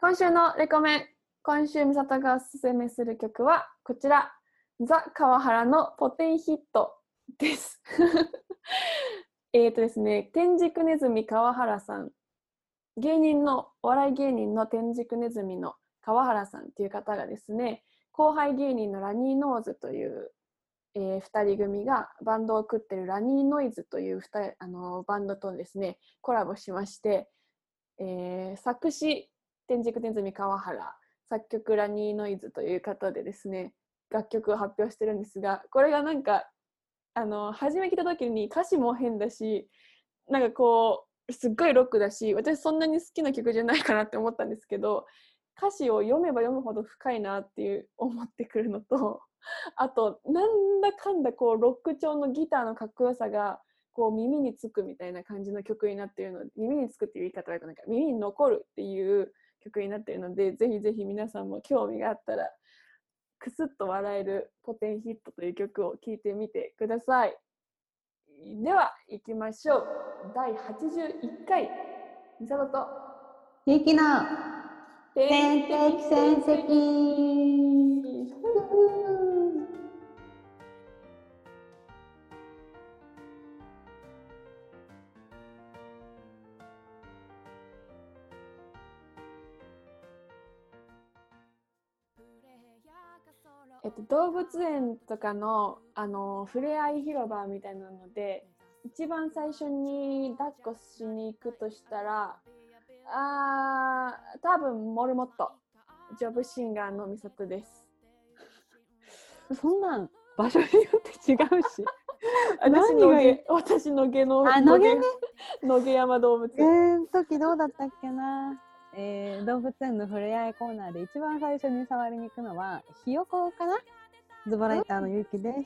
今週のレコメン今週美里がおすすめする曲はこちらザ・川原のポテンヒットです。えっとですね天竺ネズミ川原さん。芸人のお笑い芸人の天竺ネズミの川原さんっていう方がですね後輩芸人のラニーノーズという、えー、2人組がバンドを組ってるラニーノイズというあのバンドとですねコラボしまして、えー作詞天竺ネズミ川原作曲ラニーノイズという方でですね楽曲を発表してるんですがこれがなんかあの初め聞いた時に歌詞も変だしなんかこうすっごいロックだし私そんなに好きな曲じゃないかなって思ったんですけど歌詞を読めば読むほど深いなっていう思ってくるのとあとなんだかんだこうロック調のギターのかっこよさがこう耳につくみたいな感じの曲になっているので耳につくっていう言い方はないか耳に残るっていう曲になっているのでぜひぜひ皆さんも興味があったらクスッと笑えるポテンヒットという曲を聴いてみてください。では行きましょう。第81回。ミサトと。ゆきの。天天敵戦績と、動物園とかのあの触れ合い広場みたいなので一番最初に抱っこしに行くとしたらあー多分モルモット。ジョブシンガーのミサトです。そんなん場所によって違うし。私の何がいい毛私の毛のあ野毛ね。野毛山動物。えー、時どうだったっけな、えー、動物園の触れ合いコーナーで一番最初に触りに行くのはひよこかな？ズボライターのゆきです。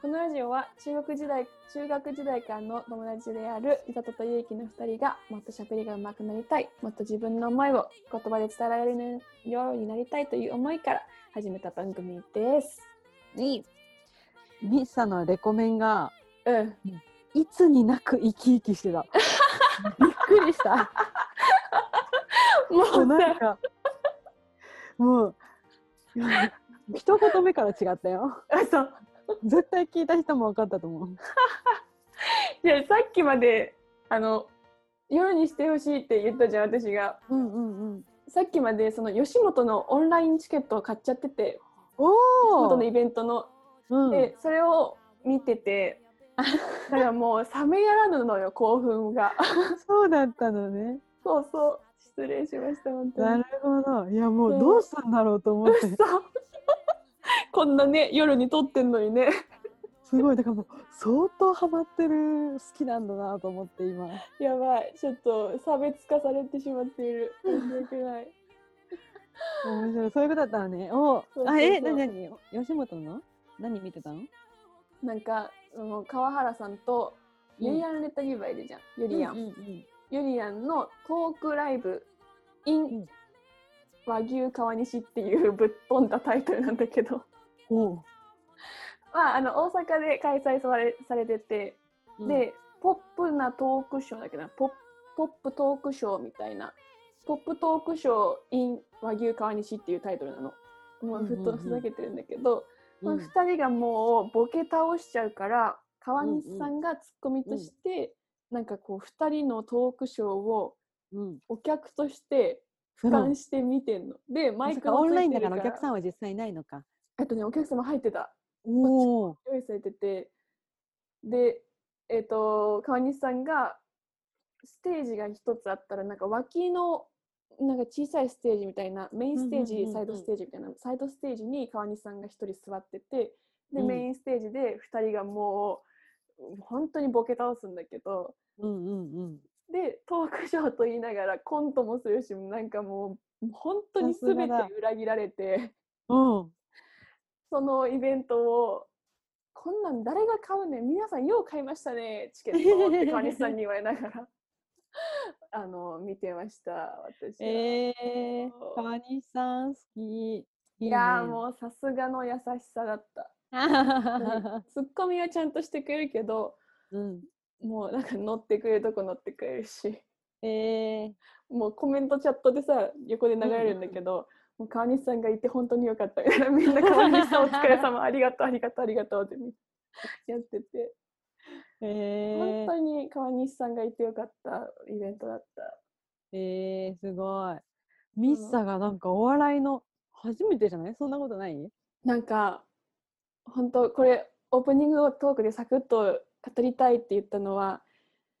このラジオは中学時代中学時代からの友達であるミサトとユウキの2人がもっと喋りが上手くなりたいもっと自分の思いを言葉で伝えられるようになりたいという思いから始めた番組です。いいミッサのレコメンがうん、いつになく生き生きしてた。びっくりしたももうなんかもう一言目から違ったよ。あそう絶対聞いた人も分かったと思う。いやさっきまであの夜にしてほしいって言ったじゃん私が。うんうんうん。さっきまでその吉本のオンラインチケットを買っちゃっててお吉お本のイベントの。うん、でそれを見ててだからもう冷めやらぬのよ興奮が。そうだったのね。そうそう失礼しました本当に。なるほど。いやもそう。うどうしたんだろうと思って。こんなね夜に撮ってんのにね。すごい。だからもう相当ハマってる好きなんだなと思って今。やばい。ちょっと差別化されてしまっている。申し訳ない。面白い。そういうことだったのね。おあえなになに？吉本の？何見てたの？なんかその川原さんとうん。ユリアン・レタリーバいるじゃん、ユリアン、うんうんユリアンのトークライブ in、ん。和牛川西っていうぶっ飛んだタイトルなんだけど。まああの大阪で開催されされてて、でポップなトークショーだけどな？ポッポップトークショーみたいな。ポップトークショー in 和牛川西っていうタイトルなの。もうふっとふざけてるんだけど、うん、まあ、2人がもうボケ倒しちゃうから川西さんがツッコミとして、なんかこう2人のトークショーをうん、お客として俯瞰して見てんの、でママイクオンラインだから。お客さんは実際いないのか。えっとねお客様入ってた。おお用意されてて。でえっ、と川西さんがステージが一つあったらなんか脇のなんか小さいステージみたいなメインステージ、うんうんうんうんサイドステージみたいなサイドステージに川西さんが一人座っててで、うん。メインステージで2人がもう本当にボケ倒すんだけどうんうんうん。でトークショーと言いながらコントもするしなんかもう本当に全て裏切られて。うん。そのイベントをこんなん誰が買うねん皆さんよう買いましたねチケットって川西さんに言われながら あの見てました私は、えー川西さん好き。いいやーもうさすがの優しさだった ツッコミはちゃんとしてくれるけどうん。もうなんか乗ってくれるとこ乗ってくれるし。えもうコメントチャットでさ横で流れるんだけど、もう川西さんがいて本当によかった。みたいなみんな川西さんお疲れ様ありがとう ありがとうありがとうってやってて、ー、え。ー、本当に川西さんがいてよかったイベントだった。えー、すごい。ミッサがなんかお笑いの初めてじゃない？そんなことない？なんか本当これオープニングトークでサクッと語りたいって言ったのは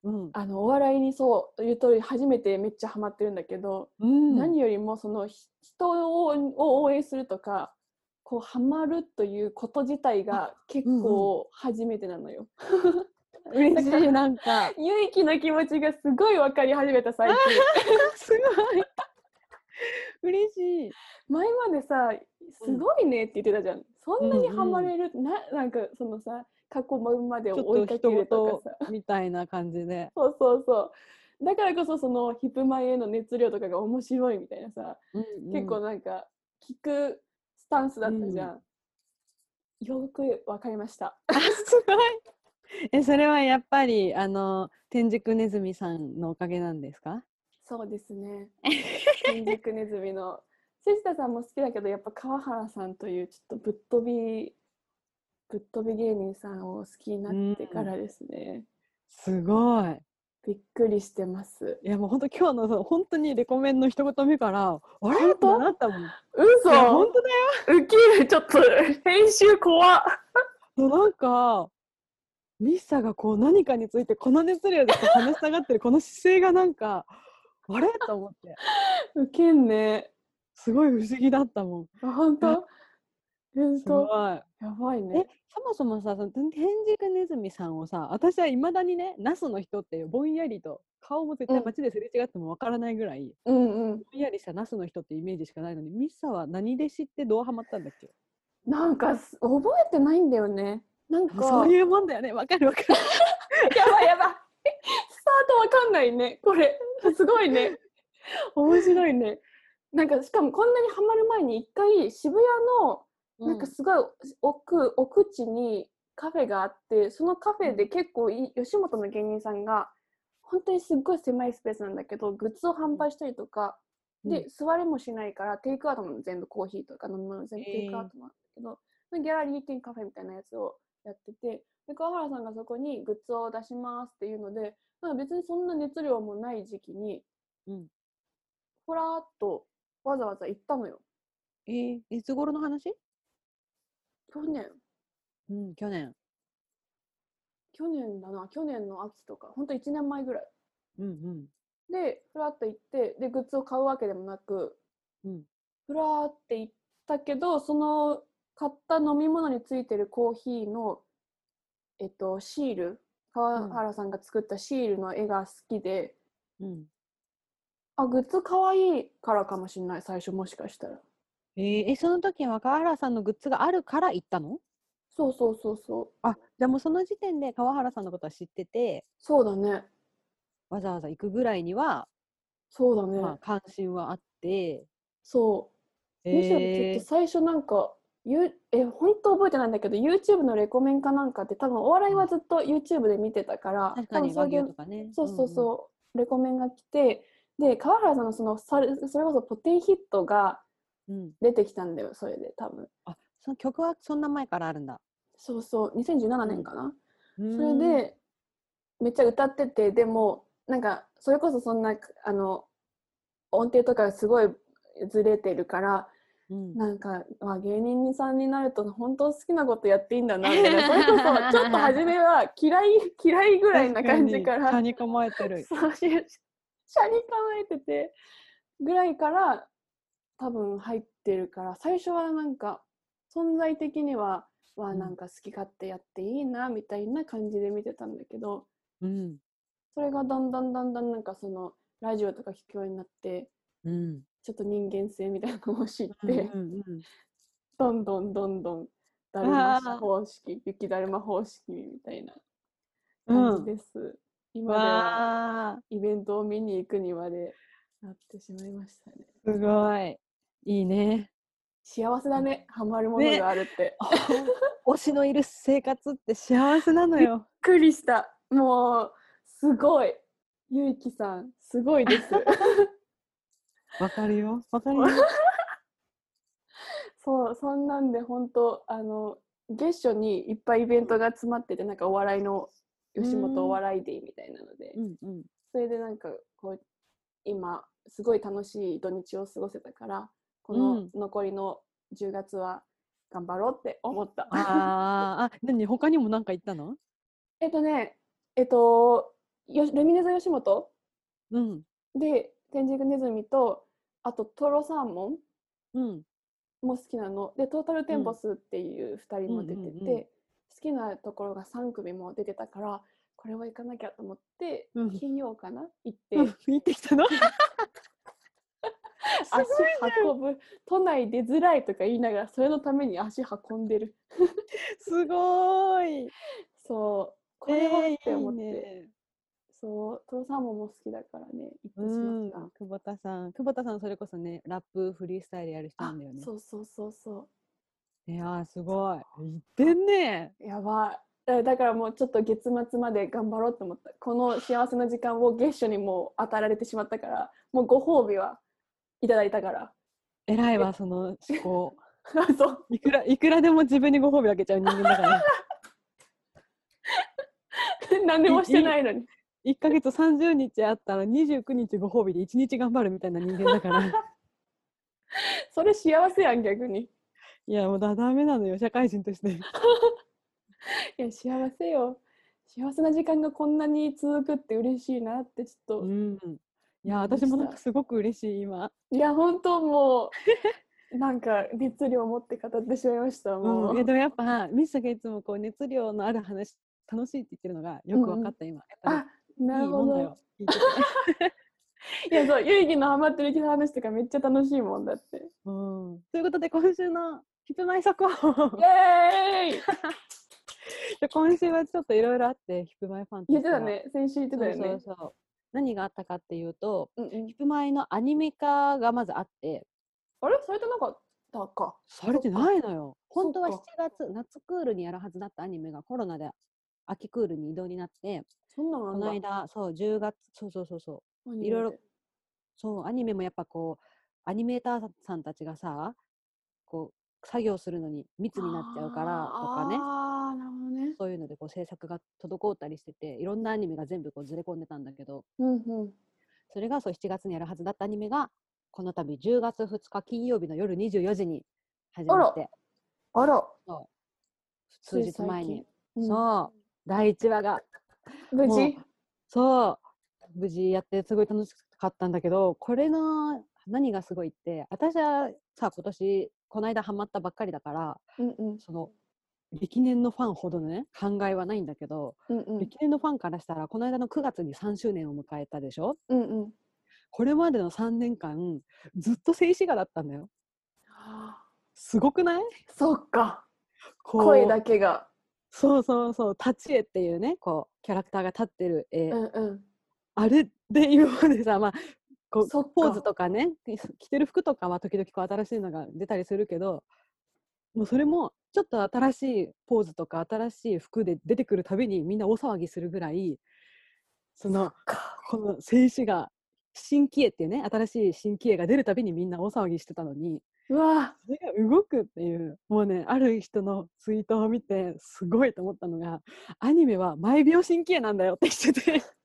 うん。あのお笑いにそう言う通り初めてめっちゃハマってるんだけど、うん、何よりもそのひ人をを応援するとかこうハマるということ自体が結構初めてなのよ。嬉しい、なんか。ゆいきの気持ちがすごい分かり始めた最近。すごい。嬉しい。前までさすごいねって言ってたじゃん。そんなにハマれる、ななんかそのさ過去まで追いかけるとかさ。事みたいな感じで。そうそうそう。だからこそそのヒップマイへの熱量とかが面白いみたいなさ、結構なんか聞くスタンスだったじゃん。よくわかりました。あすごい。え、それはやっぱり、あの、天竺ネズミさんのおかげなんですか？そうですね。新宿ネズミの藤田さんも好きだけどやっぱ川原さんというちょっとぶっ飛びぶっ飛び芸人さんを好きになってからですね。すごい。びっくりしてます。いやもう本当今日の本当にレコメンの一言目から、あれ？ってなったもん。い嘘や本当だよ。ウケるちょっと編集怖なんか、ミッサがこう何かについてこの熱量でこう話したがってるこの姿勢がなんか、あれ？と思って、ウケんね。すごい不思議だったもん。あ本当？本。当？やばいえね。、そもそもさ、その天竺ネズミさんをさ、私はいまだにね、ナスの人ってぼんやりと、顔も絶対うん街ですれ違ってもわからないぐらい、うんうん。ぼんやりしたナスの人ってイメージしかないのに、ミッサは何で知ってどうハマったんだっけ？なんかす覚えてないんだよね。なんかそういうもんだよね。わかるわかる。やばいやばい。スタートわかんないね。これ。すごいね。面白いね。なんかしかもこんなにハマる前に一回渋谷のなんかすごい奥奥地にカフェがあってそのカフェで結構い吉本の芸人さんが本当にすっごい狭いスペースなんだけどグッズを販売したりとか、うん。で座れもしないからテイクアウトも全部コーヒーとか飲み物全部テイクアウトなんだけど、ギャラリー兼カフェみたいなやつをやっててで川原さんがそこにグッズを出しますっていうのでなんか別にそんな熱量もない時期にうん。ふらーっとわざわざ行ったのよえー、いつ頃の話？去年うん、去年。去年だな去年の秋とかほんと1年前ぐらいうんうん。でふらっと行ってでグッズを買うわけでもなくうん。ふらーって行ったけどその買った飲み物についてるコーヒーのえっとシール川原さんが作ったシールの絵が好きで、うん。あグッズかわいいからかもしれない最初もしかしたら。えー、え、その時は川原さんのグッズがあるから行ったの？そうそうそうそう。あ、じゃあもうその時点で川原さんのことは知ってて、そうだね。わざわざ行くぐらいには、そうだね、まあ、関心はあって、そう。むしろちょっえと最初なんか、ゆえ本当覚えてないんだけど YouTube のレコメンかなんかって多分お笑いはずっと YouTube で見てたから確かにそれで牛とかね。そうそううんそう、レコメンが来てで川原さんのそのそれそれこそポテンヒットがうん。うん。出てきたんだよそれで多分あ、その曲はそんな前からあるんだ。そうそう2017年かな、そそれ、でめっちゃ歌っててでもなんかそれこそそんなあの音程とかがすごいずれてるからうん、なんか、まあ、芸人さんになると本当好きなことやっていいんだなみたいなそれこそちょっと初めは嫌い嫌いぐらいな感じから車に構えてる。そうし車に構えててぐらいから多分入ってるから最初はなんか存在的にはわあうんなんか好き勝手やっていいなみたいな感じで見てたんだけどうん。それがだんだんだんだんなんかそのラジオとか聞くようになってうん。ちょっと人間性みたいなのを知って、うんうんうん。どんどんどんどんだるま方式雪だるま方式みたいな感じです、今ではイベントを見に行くにまでなってしまいましたねすごい。いいね。幸せだねハマるものがあるって、推しのいる生活って幸せなのよ。びっくりしたもうすごいゆいきさん、すごいです。わかるよ。わかるよ。そう、そんなんで本当あの月初にいっぱいイベントが詰まってて、なんかお笑いの吉本お笑いデーみたいなので、うんうん。それでなんかこう今すごい楽しい土日を過ごせたから、このうん残りの10月は頑張ろうって思った。あーあ、何他にも何か言ったの？えっとね、えっと、よルミネ座吉本？うん。で天竺ネズミとあとトロサーモンうん。も好きなのでトータルテンボスっていう2人も出てて、うんうんうん好きなところが3組も出てたからこれは行かなきゃと思って、うん。金曜かな？行って、うん。行ってきたの？足運ぶ都内出づらいとか言いながらそれのために足運んでる。すごーい。そう。これはって思って、えーいいね。そう。トロサーモンも好きだからね行ってしうんまった、。久保田さん。久保田さん、それこそね、ラップ、フリースタイルやる人なあんだよね。そうそうそうそいやー、すごい。言ってんね。うやばいだだからもうちょっと月末まで頑張ろうと思ったこの幸せな時間を月初にもう与えられてしまったからもうご褒美はいただいたから偉いわ、その思考。あ そういくら、いくらでも自分にご褒美あげちゃう人間だから。何でもしてないのに1ヶ月30日あったら29日ご褒美で1日頑張るみたいな人間だから。それ幸せやん逆にいや、もうだ、ダメなのよ、社会人として。いや幸せよ。幸せな時間がこんなに続くって嬉しいなってちょっと、うん。いや、私もなんかすごく嬉しい、今。いや本当もう なんか熱量を持って語ってしまいましたもう、うん、いやでもやっぱミスがいつもこう熱量のある話楽しいって言ってるのがよく分かった、今。やっぱあなるほど。いやそうゆいきのハマってる人の話とかめっちゃ楽しいもんだって。うん、ということで今週のヒップマイ速報。イエーイ。今週はちょっといろいろあってヒップマイファンと言ってたね。先週言ってたよね。そうそうそう。何があったかっていうとうんうん。ヒップマイのアニメ化がまずあって。あれ？されてなかったか。されてないのよ。本当は7そっ月夏クールにやるはずだったアニメがコロナで秋クールに移動になってそんなのなこの間そう10月そうそうそうそう。いろいろそう、アニメもやっぱこう、アニメーターさんたちがさ、こう、作業するのに密になっちゃうからとかね、あなるほどね。そういうのでこう制作が滞ったりしてて、いろんなアニメが全部こうずれ込んでたんだけど、うんうん。それがそう7月にやるはずだったアニメが、この度10月2日金曜日の夜24時に始まって、あら。数日前に、うん。そう、第1話が、無事そう、無事やってすごい楽しかったんだけど、これの何がすごいって、私はさ、今年、この間ハマったばっかりだから、うんうん。その、歴年のファンほどのね、考えはないんだけど、うんうん。歴年のファンからしたら、この間の9月に3周年を迎えたでしょ？うんうん。これまでの3年間、ずっと静止画だったんだよ。はあすごくない？そっか。声だけが。そうそうそう、立ち絵っていうね、こう、キャラクターが立ってる絵、うんうん。あれで今までさ、まあ、こうポーズとかね 着てる服とかは時々こう新しいのが出たりするけどもうそれもちょっと新しいポーズとか新しい服で出てくるたびにみんな大騒ぎするぐらいそのか。この静止画新規絵っていうね新しい新規絵が出るたびにみんな大騒ぎしてたのにうわ。それが動くっていうもうねある人のツイートを見てすごいと思ったのがアニメは毎秒新規絵なんだよって言ってて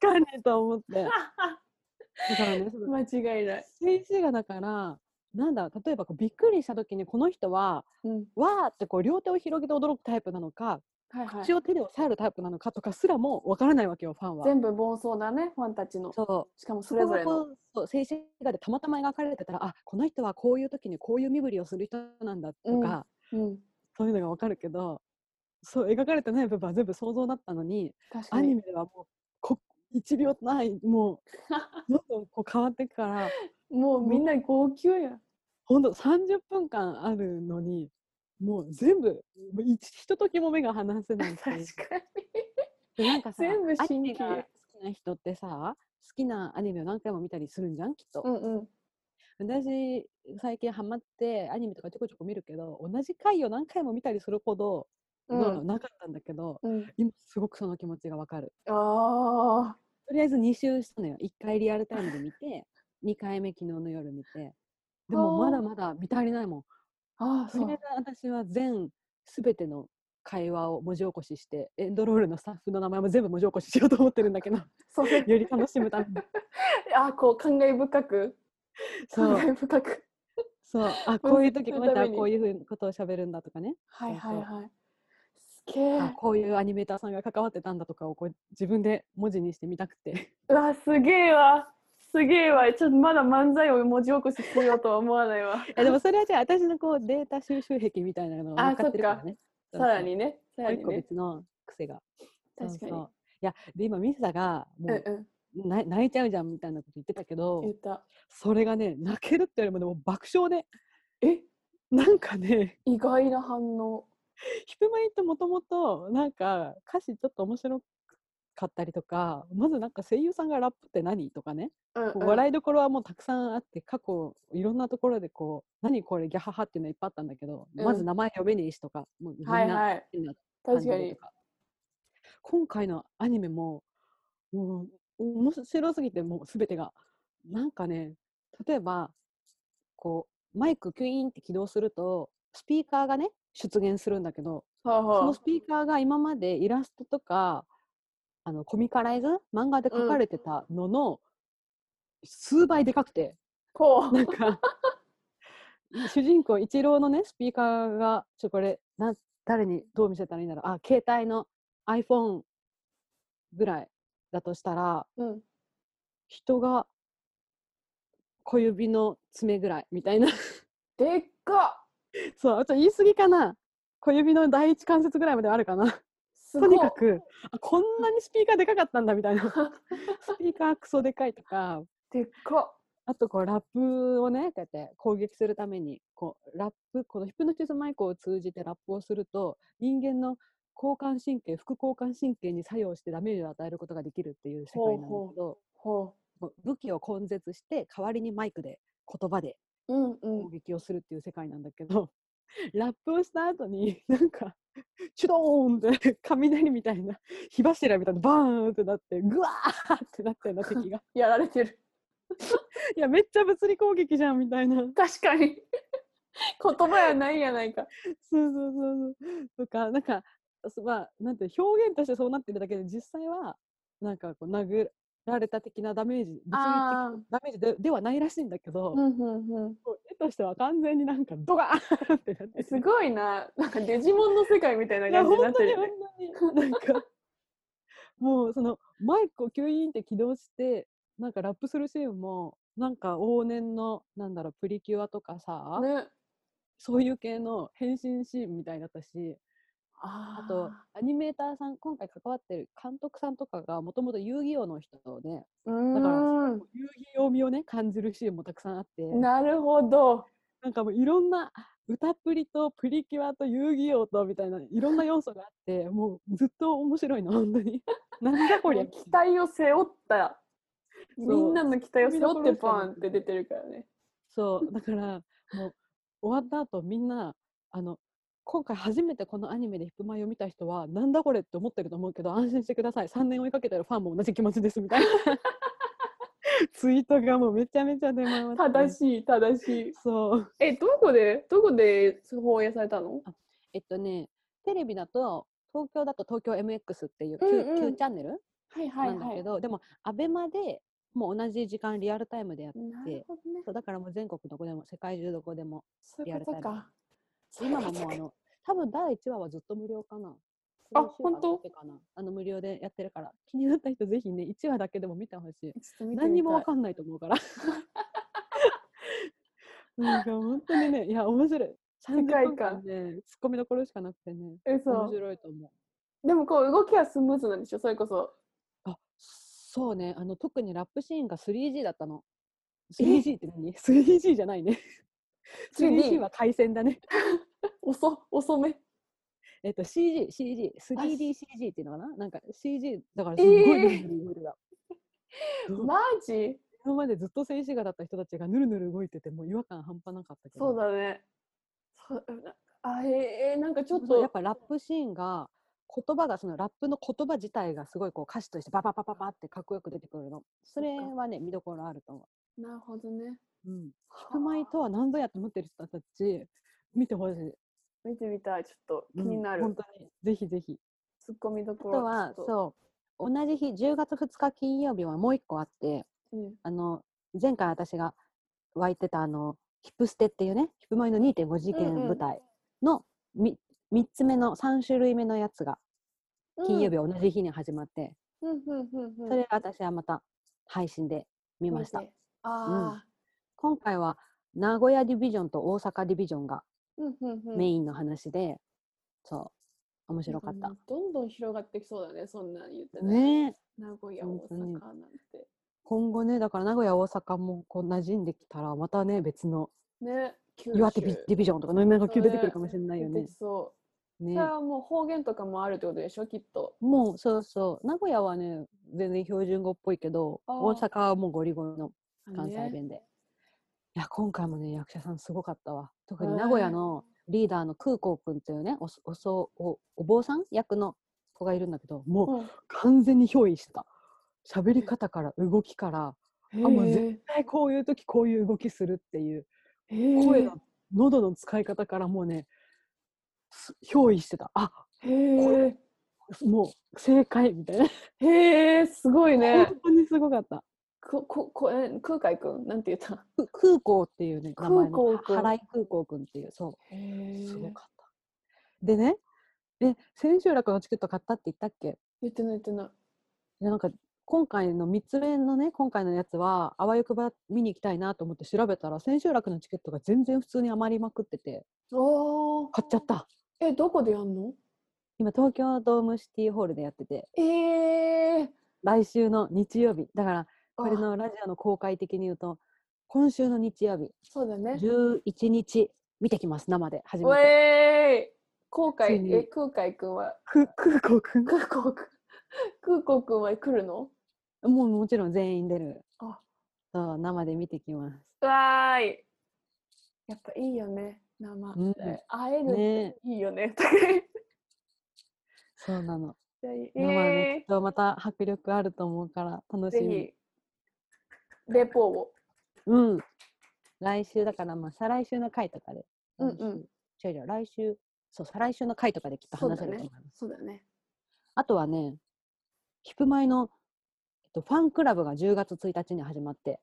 確かにと思って。だからね間違いない。静止画だからなんだ例えばこうびっくりした時にこの人はうん。わーってこう両手を広げて驚くタイプなのかはいはい。口を手で押さえるタイプなのかとかすらもわからないわけよファンは。全部妄想だねファンたちの。そう。しかもそそれぞれの。そう静止画でたまたま描かれてたらあこの人はこういう時にこういう身振りをする人なんだとか、うん。そういうのがわかるけどそう描かれてない部分は全部想像だったのにアニメではもうこ1秒ないもうどんどんこう変わっていくからもうみんな号泣や。んほんと30分間あるのにもう全部もう一ひとときも目が離せないし確かに。でなんかさ全部アニ新規メが好きな人ってさ好きなアニメを何回も見たりするんじゃんきっと。うんうん。私最近ハマってアニメとかちょこちょこ見るけど同じ回を何回も見たりするほどうんなかったんだけど、うん。今すごくその気持ちがわかる。ああ。とりあえず2周したのよ。1回リアルタイムで見て、2回目昨日の夜見て。でもまだまだ見足りないもん。ああ、そうとりあえず。私は全すべての会話を文字起こしして、エンドロールのスタッフの名前も全部文字起こししようと思ってるんだけど、それ。より楽しむために。あ、こう感慨深く。そう感慨深く。そう、あ、こういう時こういうふうなことを喋るんだとかね。はいはいはい。こういうアニメーターさんが関わってたんだとかをこう自分で文字にしてみたくて。うわ、すげえわ。すげえわ。ちょっとまだ漫才を文字起こししようとは思わないわ。えでもそれはじゃあ私のこうデータ収集癖みたいなのがあ分かってるからね。さらにね。さらにね。別の癖が。確かに。いやで今ミサがもうんううん。な泣いちゃうじゃんみたいなこと言ってたけど言った。それがね泣けるってよりもでも爆笑でえ？なんかね意外な反応。ヒプマイってもともとなんか歌詞ちょっと面白かったりとかまずなんか声優さんがラップって何とかねうん、こう笑いどころはもうたくさんあって過去いろんなところでこう何これギャハハっていうのいっぱいあったんだけど、うんまず名前読めねえしとかもうみんなはいはい。変なかにじでと。か今回のアニメももう面白すぎてもう全てがなんかね例えばこうマイクキュイーンって起動するとスピーカーがね出現するんだけどはあはそのスピーカーが今までイラストとかあのコミカライズ漫画で描かれてたのの数倍でかくて、ほう。なんか主人公一郎のねスピーカーがちょこれな誰にどう見せたらいいんだろう。あ携帯の iPhone ぐらいだとしたらうん。人が小指の爪ぐらいみたいな。でっかそうあと言い過ぎかな。小指の第一関節ぐらいまであるかな。とにかくあこんなにスピーカーでかかったんだみたいな。スピーカークソでかいとか。でっかあとこうラップをねこうやって攻撃するためにこうラップこのヒプノシスマイクを通じてラップをすると人間の交感神経副交感神経に作用してダメージを与えることができるっていう世界なんだけど武器を根絶して代わりにマイクで言葉でう。うんうん攻。撃をするっていう世界なんだけど、ラップをした後になんかチュドーンって 雷みたいな火柱みたいなバーンってなってグワーってなってんの敵が やられてる。いやめっちゃ物理攻撃じゃんみたいな確かに。言葉やないやないか。そうそうそうそうとかなんかそまあなんて表現としてそうなってるだけで実際はなんかこう殴られた的なダメージ物理的ダメージでではないらしいんだけど、うんうんうん。絵としては完全になんかドガーンってなっててすごいな。なんかデジモンの世界みたいな 感じになってるよね。本当になんか もうそのマイクをキュイーンって起動してなんかラップするシーンもなんか往年のなんだろうプリキュアとかさ、ね。そういう系の変身シーンみたいだったしああとアニメーターさん今回関わってる監督さんとかがもともと遊戯王の人でうーだからん。遊戯王味をね感じるシーンもたくさんあってなるほど。なんかもういろんな歌プリとプリキュアと遊戯王とみたいないろんな要素があってもうずっと面白いの本当に なんだこりゃ期待を背負った。みんなの期待を背負って見どころしかなくてバーンって出てるからね。そうだからもう終わった後みんなあの今回初めてこのアニメでヒップマイを見た人はなんだこれって思ってると思うけど安心してください。3年追いかけてるファンも同じ気持ちですみたいな。ツイートがもうめちゃめちゃ出回って正しい正しい。そう。え、どこでどこで放映されたの？えっとねテレビだと東京だと東京 MX っていう Q,、うんうん。チャンネルはいはない。んだけど、でもアベマでもう同じ時間リアルタイムでやってね。そうだからもう全国どこでも世界中どこでもリアルタイム今ももうあの多分第1話はずっと無料かな。あ本当？あの無料でやってるから。気になった人ぜひね1話だけでも見てほしい。何にもわかんないと思うから。なんか本当にねいや面白い。30分界観。間ねツッコミどころしかなくてねえ、面そう。白いと思う。でもこう動きはスムーズなんでしょ？それこそ。あそうね。あの特にラップシーンが 3G だったの。3G って何？3G じゃないね 3G は回線だね。遅遅め。えっと CG、CG、3DCG っていうのかな？なんか CG だからえすっごいー。ぬるぬる動いてた。そ うマジ？今までずっと静止画だった人たちがぬるぬる動いててもう違和感半端なかったけど。そうだね。あえー、なんかちょっと。やっぱラップシーンが言葉がそのラップの言葉自体がすごいこう歌詞としてバババババってかっこよく出てくるの。それはね見どころあると思なるほどねう、うん、ヒプマイとは何ぞやって思ってる人たち見てほしい。見てみたい。ちょっと気になる、うん、本当に。ぜひぜひ。ツッコミどあころとはそう。同じ日10月2日金曜日はもう一個あってうん。あの前回私が湧いてたあのヒップステっていうねヒップマイの2.5次うんうん。元舞台のみ3つ目の3種類目のやつが金曜日同じ日に始まって、うんうんうんうん。それ私はまた配信で見ました、見て。あ今回は名古屋ディビジョンと大阪ディビジョンがメインの話で、そう面白かった。どんどん広がってきそうだねそんなん言ってね。名古屋大阪なんて。今後ねだから名古屋大阪もこう馴染んできたらまたね別のね九岩手ビディビジョンとか飲み物が急出てくるかもしれないよね。そう、ね。それはもう方言とかもあるってことでしょきっと。もうそうそう。名古屋はね全然標準語っぽいけど大阪はもうゴリゴリの関西ね弁で、いや今回もね役者さんすごかったわ。特に名古屋のリーダーの空港くんっていうねおそおそおお坊さん？役の子がいるんだけどもううん。完全に憑依してた喋り方から動きから。へもうえ絶対こういう時こういう動きするっていう声の喉の使い方からもうねす憑依してた。あへえ。もう正解みたいな。へえすごいね。本当にすごかったこここえ空海くん？なんて言った？く空港っていうね名前の。空港くん。は原井空港くんっていうそへうすごかった。でねえ千秋楽のチケット買ったって言ったっけ？言ってない言ってない。いやなんか今回の3つ目のね今回のやつはあわよくば見に行きたいなと思って調べたら千秋楽のチケットが全然普通に余りまくってておー。買っちゃった。えどこでやんの？今東京ドームシティホールでやってて。ええ来週の日曜日。だからこれあ。のラジオの公開的に言うと今週の日曜日そうだね。11日見てきます生で初おめて。えー空ついに。海え空海くんは？く空港くん？空港くん。空港くんは来るの？もうもちろん全員出る。あ。そう生で見てきます。うわーい。やっぱいいよね生。うん。で会えるっね。ていいよね。そうなの。え生できっー、とまた迫力あると思うから楽しみレポを。うん。来週だからまあ再来週の回とかで。うんうん。違う違う来週そう再来週の回とかできっとそうだね。話せると思います、そうだね。あとはねヒップマイの、えっと、ファンクラブが10月1日に始まって。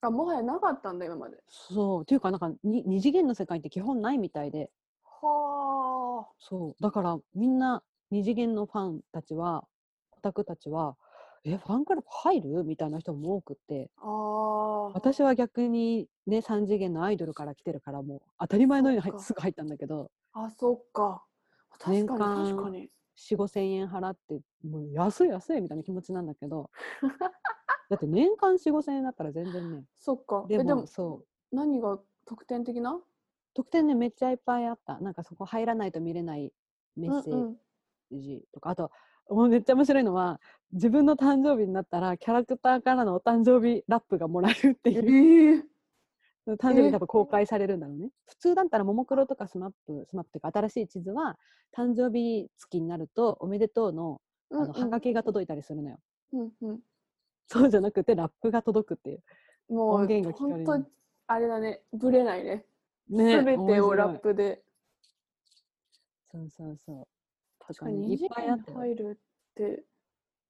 あもはやなかったんだ今まで。そう。っていうかなんかに二次元の世界って基本ないみたいで。はあ。そう。だからみんな二次元のファンたちはオタクたちはえファンクラブ入る？みたいな人も多くって。あー私は逆にね3次元のアイドルから来てるからもう当たり前のようにすぐ入ったんだけど。あそっか。年間確かに。4 5千円払ってもう安い安いみたいな気持ちなんだけど。だって年間4 5千円だったら全然ね。そっか。でもそう。何が特典的な？特典ねめっちゃいっぱいあった。なんかそこ入らないと見れないメッセうん。ージとか、あともうめっちゃ面白いのは自分の誕生日になったらキャラクターからのお誕生日ラップがもらえるってうん、いう。えー、誕生え日多分公開されるんだろうね。普通だったらももクロとかスマップスマップっていうか新しい地図は誕生日月になるとおめでとうのあの、はがきが届いたりするのよ。うんうん。そうじゃなくてラップが届くっていう。もう音源が聞かれる本当あれだね。ぶれないね。ねすべてをラップで。そうそうそう確かに二次元に入るって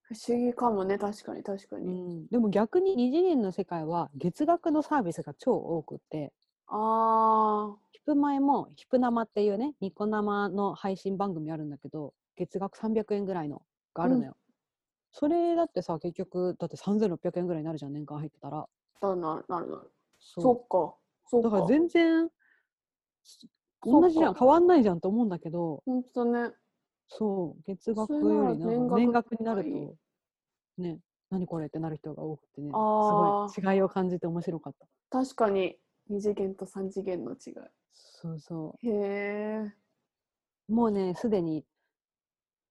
不思議かもね。確かに確かうに、ん、でも逆に二次元の世界は月額のサービスが超多くって。あヒプマイもヒプ生っていうねニコ生の配信番組あるんだけど月額300円ぐらいのがあるのよ、それだってさ結局だって3600円ぐらいになるじゃん年間入ってたら。あなるなるなる。そそっかそっか。だから全然同じじゃん。変わんないじゃんと思うんだけど。ほんとねそう月額よりな年年額になるとね何これってなる人が多くてねすごい違いを感じて面白かった。確かに二次元と三次元の違そうそいへえ。うもうねすでに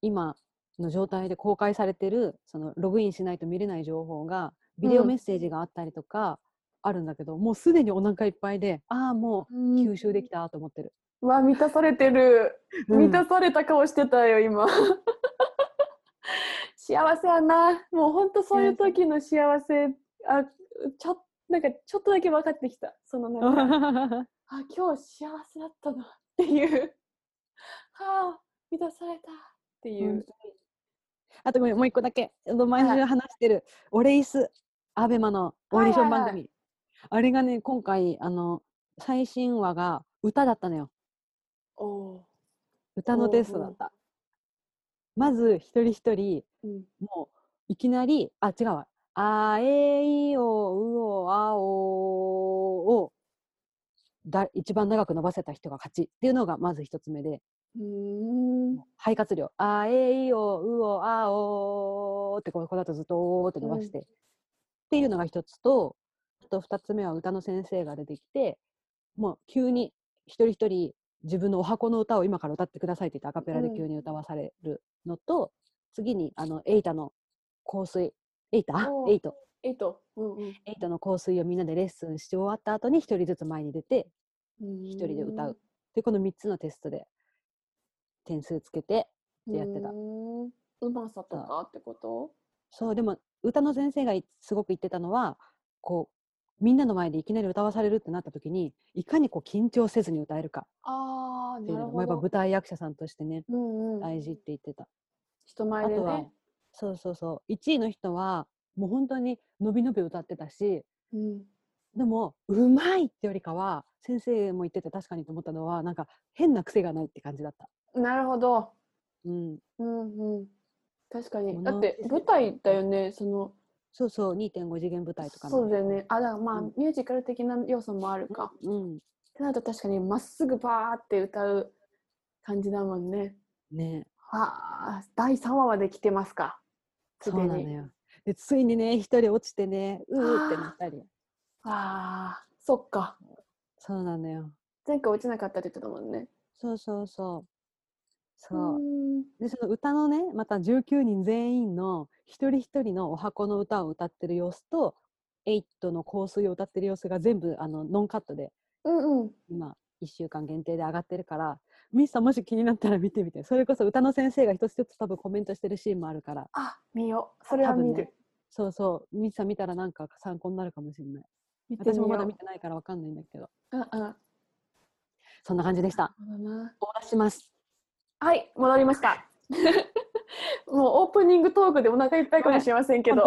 今の状態で公開されてるそのログインしないと見れない情報がビデオうん。メッセージがあったりとかあるんだけど、もうすでにお腹いっぱいでああもう吸収できたと思ってる。うわ満たされてる。うん。満たされた顔してたよ今。幸せやな。もうほんとそういう時の幸せ。あちょなんかちょっとだけ分かってきた。そのなんか あ今日幸せだったな。っていう。はあ満たされた。っていう、うんあとごめんもう一個だけ。毎週話してる「オレイス」アベマのオーディション番組、はいはい。あれがね今回あの最新話が歌だったのよ歌のテストだった。まず一人一人うん。もういきなりあ違うわ「あえいおうおあおをだ一番長く伸ばせた人が勝ち。っていうのがまず一つ目で。肺活量「あえいおうおあお」ってこうこの後ずっと「おー」って伸ばして、っていうのが一つとあと二つ目は歌の先生が出てきてもう急に一人一人自分のお箱の歌を今から歌ってくださいって言ってアカペラで急に歌わされるのと、次にあのエイタの香水エイタ？エイト。えっとうんうん。エイトの香水をみんなでレッスンして終わった後に一人ずつ前に出て一一人で歌う。でこの3つのテストで点数つけてってやってた。うまさとかってこと？そう。でも歌の先生がいすごく言ってたのはこうみんなの前でいきなり歌わされるってなった時にいかにこう緊張せずに歌えるか。ああっていうのがまあやっぱ舞台役者さんとしてねうんうん大事って言ってた、人前であとはねそうそうそう。1位の人はもう本当に伸び伸び歌ってたしうん。でもうまいってよりかは先生も言ってて確かにと思ったのはなんか変な癖がないって感じだった。なるほど。うん、うんうん。確かに。ものだって舞台だよね。そのそうそう2.5次元舞台とかのそうだよね。あだからまあ、うん。ミュージカル的な要素もあるか、うん。ってなると確かにまっすぐバーって歌う感じだもんね。ね。はあ第3話まで来てますか。すそうでに。でついにね一人落ちてねうーってなったり。あ。ーそっか。そうなのよ。前回落ちなかったって言ってたもんね。そうそうそう。そう。でその歌のねまた19人全員の一人一人のお箱の歌を歌ってる様子と「エイトの香水を歌ってる様子が全部あのノンカットでうんうん。今1週間限定で上がってるからミスさんもし気になったら見てみて。それこそ歌の先生が一つ一つ多分コメントしてるシーンもあるから。あ見よう。それは見る、ね。そうそう。ミスさん見たらなんか参考になるかもしれない。見てみよう。私もまだ見てないからわかんないんだけど。うんうん。そんな感じでした。ほどな。お出しますはい戻りました。もうオープニングトークでお腹いっぱいかもしれませんけど。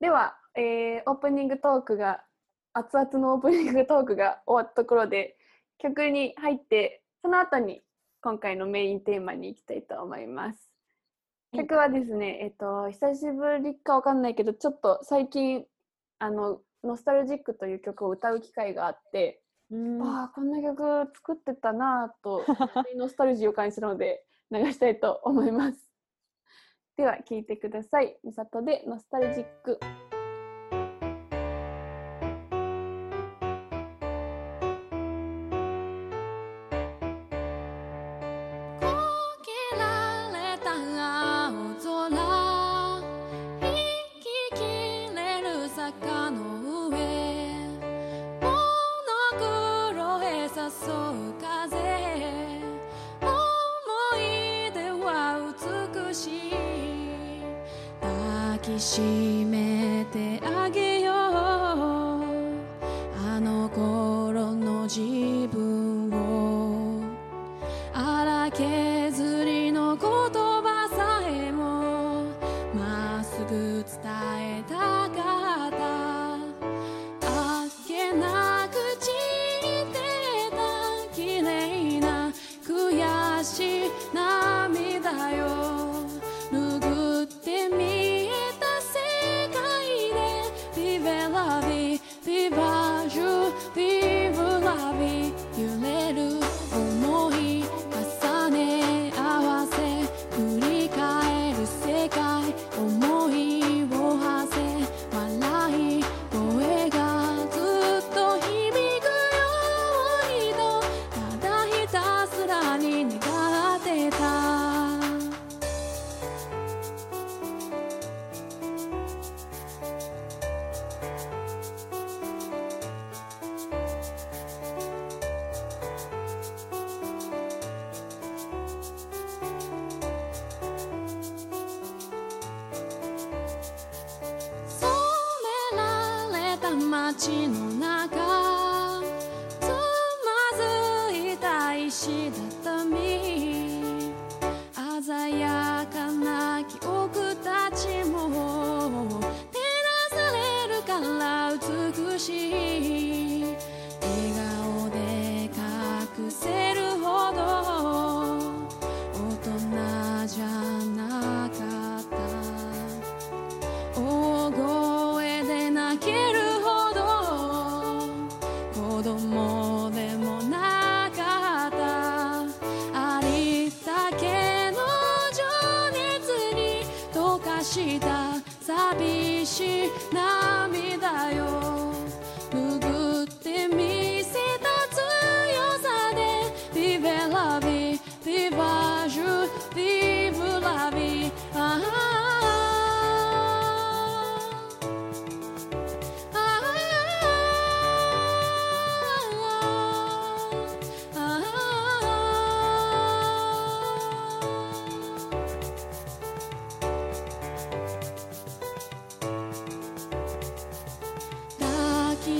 では、えーオープニングトークが熱々のオープニングトークが終わったところで曲に入ってその後に今回のメインテーマに行きたいと思います。はい曲はですね、えっと久しぶりかわかんないけどちょっと最近あのノスタルジックという曲を歌う機会があって、うんああこんな曲作ってたなぁと ノスタルジーを感じたので流したいと思います。では聴いてください。みさとでノスタルジック。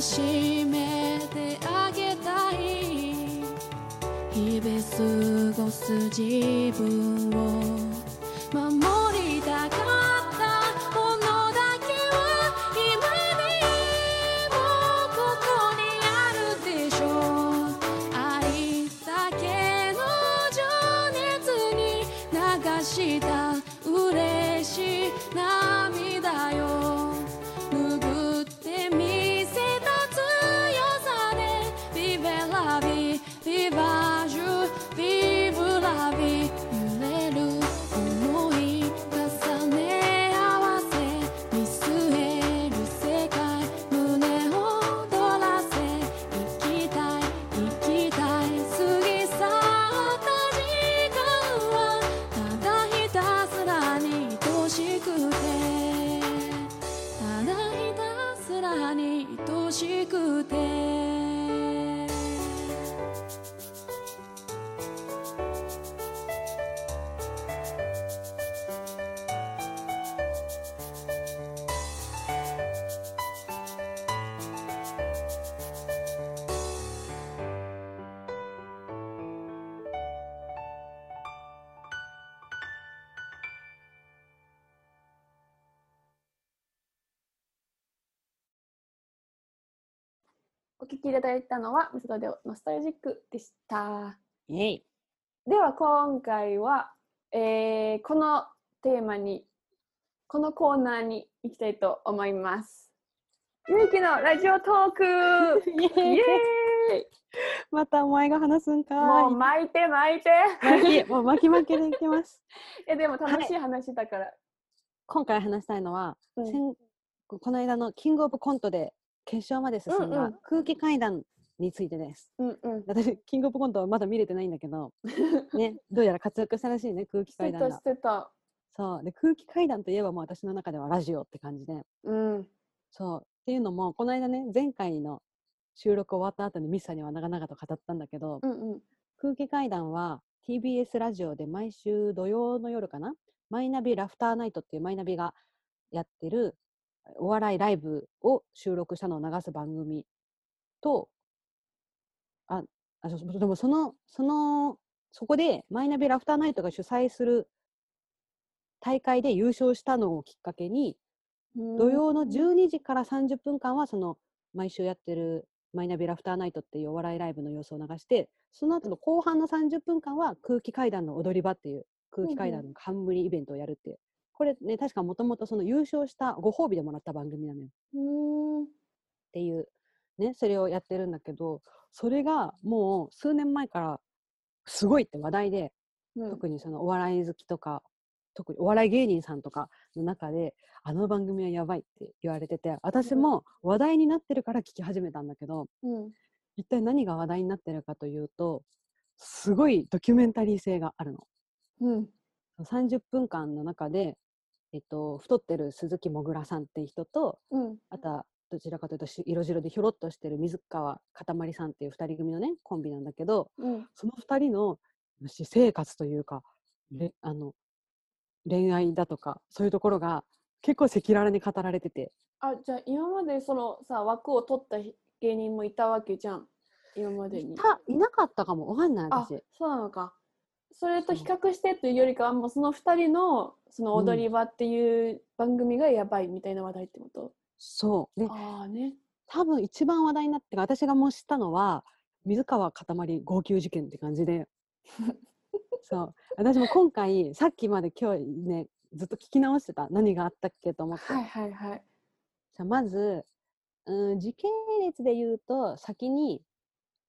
抱きしめてあげたい。日々過ごす自分を。いただいたのは、メソッドでノスタルジックでした。イエイ。では今回は、えーこのテーマに、このコーナーに行きたいと思います。ゆうきのラジオトーク。イエイ。イエーイ。またお前が話すんかもうい巻いて巻いて。巻きもう巻き巻きでいきます。えでも楽しい話だから、今回話したいのは、うん。先この間のキングオブコントで決勝まで進んだ空気階段についてです。うんうん私、キングオブコントはまだ見れてないんだけど、ね、どうやら活躍したらしいね、空気してたし階段が。てたそう。で、空気階段といえばもう私の中ではラジオって感じで。うんそう。っていうのも、この間ね、前回の収録終わった後にミスさんには長々と語ったんだけど、うんうん空気階段は TBS ラジオで毎週土曜の夜かな？マイナビラフターナイトっていうマイナビがやってるお笑いライブを収録したのを流す番組とああでもそのそのそこでマイナビラフターナイトが主催する大会で優勝したのをきっかけに土曜の12時から30分間はその毎週やってるマイナビラフターナイトっていうお笑いライブの様子を流してその後の後半の30分間は空気階段の踊り場っていう空気階段の冠イベントをやるっていうこれね確かもともとその優勝したご褒美でもらった番組なのよ。っうん。ていうねそれをやってるんだけどそれがもう数年前からすごいって話題でうん。特にそのお笑い好きとか特にお笑い芸人さんとかの中であの番組はやばいって言われてて私も話題になってるから聞き始めたんだけどうん。一体何が話題になってるかというとすごいドキュメンタリー性があるの。うん。30分間の中で、えっと、太ってる鈴木もぐらさんっていう人とうん。あとはどちらかというとし色白でひょろっとしてる水川かたまりさんっていう2人組のねコンビなんだけどうん。その2人の私生活というかれあの恋愛だとかそういうところが結構赤裸々に語られてて。あじゃあ今までそのさ枠を取った芸人もいたわけじゃん。今までに。たいなかったかも。わかんないあ私。そうなのか。それと比較してというよりかはもうその2人のその踊り場っていう番組がやばいみたいな話題ってこと、そう。でああね。多分一番話題になってか私がもう知ったのは水川かたまり号泣事件って感じで。そう。私も今回さっきまで今日ねずっと聞き直してた。何があったっけと思って、はいはいはい。じゃあまず、うん、時系列で言うと先に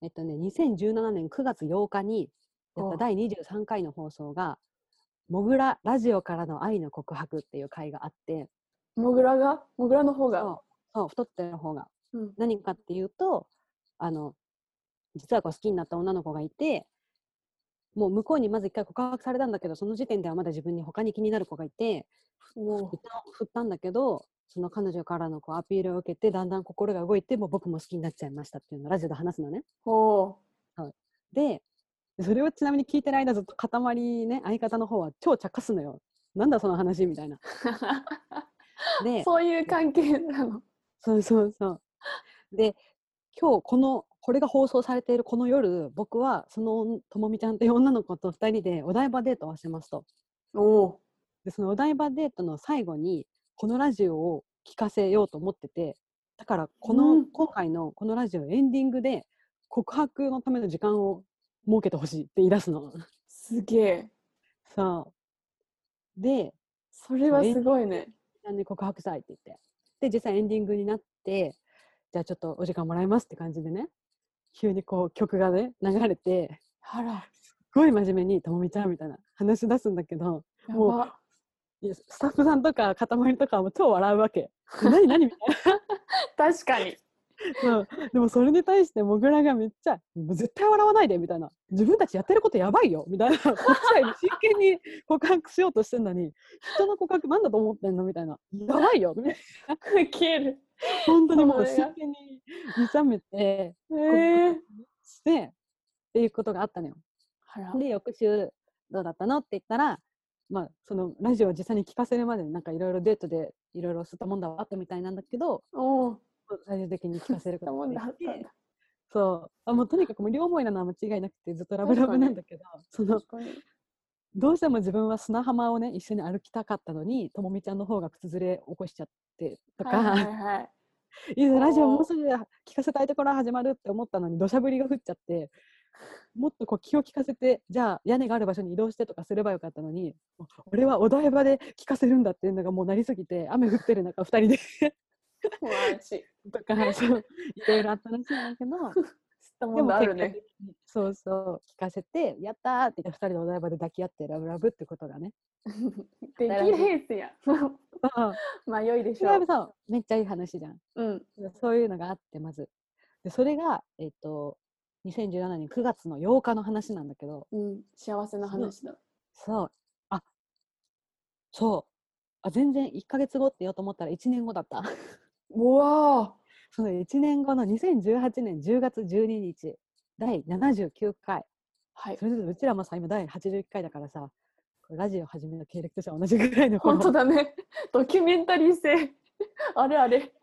えっとね2017年9月8日にやっおた第23回の放送が「モグララジオからの愛の告白」っていう回があって。モグラが？モグラの方が？そう。太ってる方が。うん。何かっていうとあの実はこう好きになった女の子がいてもう向こうにまず一回告白されたんだけどその時点ではまだ自分に他に気になる子がいて振ったんだけどその彼女からのこうアピールを受けてだんだん心が動いてもう僕も好きになっちゃいましたっていうのをラジオで話すのね。おでそれをちなみに聞いてる間ずっと塊ね相方の方は超茶化すのよ。なんだその話みたいな。でそういう関係なの。そうそうそう。で、今日この、これが放送されているこの夜、僕はそのともみちゃんという女の子と2人でお台場デートをしてますと。おお。で、そのお台場デートの最後に、このラジオを聞かせようと思ってて、だからこの、うん今回のこのラジオエンディングで告白のための時間を設けてほしいって言い出すの。すげえ。そう。で、それはすごいね。なんで告白したいって言って。で、実際エンディングになって、じゃあちょっとお時間もらいますって感じでね、急にこう曲がね、流れて、あら。すごい真面目に、ともみちゃんみたいな話し出すんだけど、もうスタッフさんとか塊とかはもう超笑うわけ。え何何？みたい 確かに。な。そう でもそれに対してモグラがめっちゃ、もう絶対笑わないでみたいな。自分たちやってることやばいよみたいな。こっちは真剣に告白しようとしてんのに、人の告白なんだと思ってんの？みたいな。やばいよみたいな。消える。本当にもう真剣に見さめて、ええして、っていうことがあったのよ。で、翌週、どうだったのって言ったら、まあ、そのラジオを実際に聞かせるまでなんかいろいろデートでいろいろ吸ったもんだはあったみたいなんだけど。最終的に聞かせることもできて。そうあもうとにかくもう両思いなのは間違いなくてずっとラブラブなんだけど その。どうしても自分は砂浜をね一緒に歩きたかったのにともみちゃんの方が靴ずれ起こしちゃってとか、はいはいはい。いやラジオもうすぐ聞かせたいところ始まるって思ったのに土砂降りが降っちゃってもっとこう気を利かせてじゃあ屋根がある場所に移動してとかすればよかったのに俺はお台場で聞かせるんだっていうのがもうなりすぎて雨降ってる中2人で マジ。とかそういろいろあったらしいんだけど でもだあるね。そうそう聞かせてやったーって言って2人でお台場で抱き合ってラブラブってことがね できレースや迷いでしょそうめっちゃいい話じゃんうん。そういうのがあってまずでそれがえっ、と2017年9月の8日の話なんだけどうん。幸せな話だ。そうあそうあ全然1ヶ月後って言おうと思ったら1年後だったうわその1年後の2018年10月12日第79回はいそ。れぞれうちらもさ今第81回だからさラジオ始めた経歴としては同じぐらいの 本当頃だね。ドキュメンタリー性。あれあれ。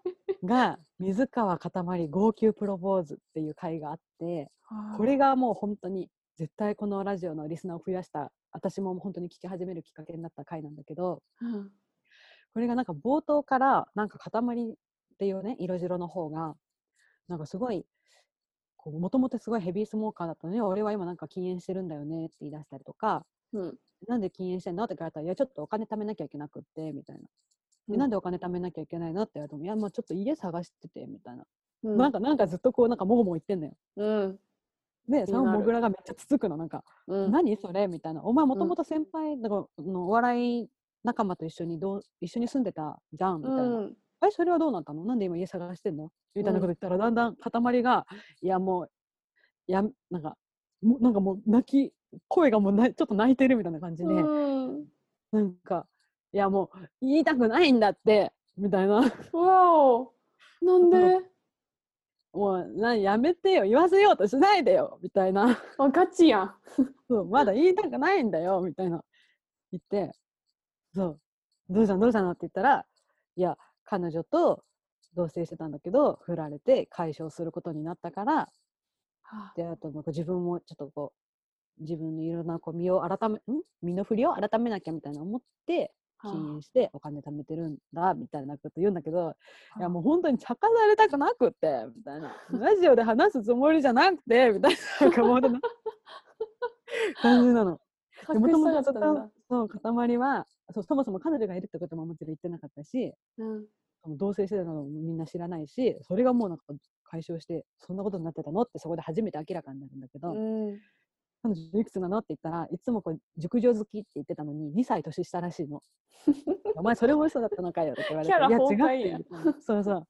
が水川かたまり号泣プロポーズっていう回があってこれがもう本当に絶対このラジオのリスナーを増やした私も本当に聞き始めるきっかけになった回なんだけどうん。これがなんか冒頭からなんか塊っていうね色白の方がなんかすごいもともとすごいヘビースモーカーだったのに俺は今なんか禁煙してるんだよねって言い出したりとかうん。なんで禁煙してんの？って言われたら、いや、ちょっとお金貯めなきゃいけなくって、みたいな。でうんなんでお金貯めなきゃいけないの？って言われても、いや、まあちょっと家探してて、みたいな。うん。なんか、なんかずっとこう、なんかもごもご言ってんのよ。うん。で、そのモグラがめっちゃつつくの、なんか、うん。何それ？みたいな。お前もともと先輩、だからのお笑い仲間と一緒にどう、一緒に住んでたじゃん、みたいな。うん。え、それはどうなったの？なんで今家探してんの？みたいなこと言ったら、だんだん塊が、いや、もう、や、なんか、もうなんかもう泣き、声がもうなちょっと泣いてるみたいな感じで、うん。なんか、いやもう言いたくないんだって、みたいな。わお。なんで？もう、なやめてよ、言わせようとしないでよ、みたいな。あ、ガチやん。そう、まだ言いたくないんだよ、みたいな。言って、そう、どうしたの？どうしたの？って言ったら、いや彼女と同棲してたんだけど振られて解消することになったからはあ。であとなんか自分もちょっとこう自分のいろんなこう身を改めん？身の振りを改めなきゃみたいな思ってはあ。禁煙してお金貯めてるんだみたいなこと言うんだけど、いやあもう本当に茶化されたくなくってみたいな。ラジオで話すつもりじゃなくてみたいな感じなの。で隠もともとそう塊はそうそもそも彼女がいるってことももちろん言ってなかったしうん同棲してたのもみんな知らないしそれがもうなんか解消してそんなことになってたのってそこで初めて明らかになるんだけど、うん。彼女いくつなのって言ったらいつもこう熟女好きって言ってたのに2歳年下らしいの。お前それも嘘だったのかよって言われてキャラいや違うってみたいなそうそう。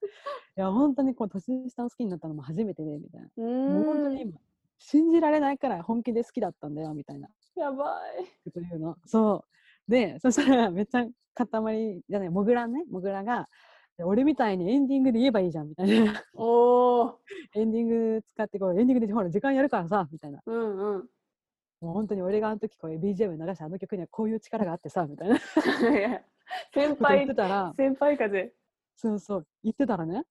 いや本当にこう年下を好きになったのも初めてでみたいな。うもう本当にん。今信じられないくらい本気で好きだったんだよみたいな。やばい。こと言うの。そう。でそしたらめっちゃ塊じゃないモグラねモグラがで俺みたいにエンディングで言えばいいじゃんみたいな。おおエンディング使ってこうエンディングでほら時間やるからさみたいな。うんうん。もう本当に俺があの時こう BGM 流したあの曲にはこういう力があってさみたいな。先と言って輩たら。先輩風。そうそう。言ってたらね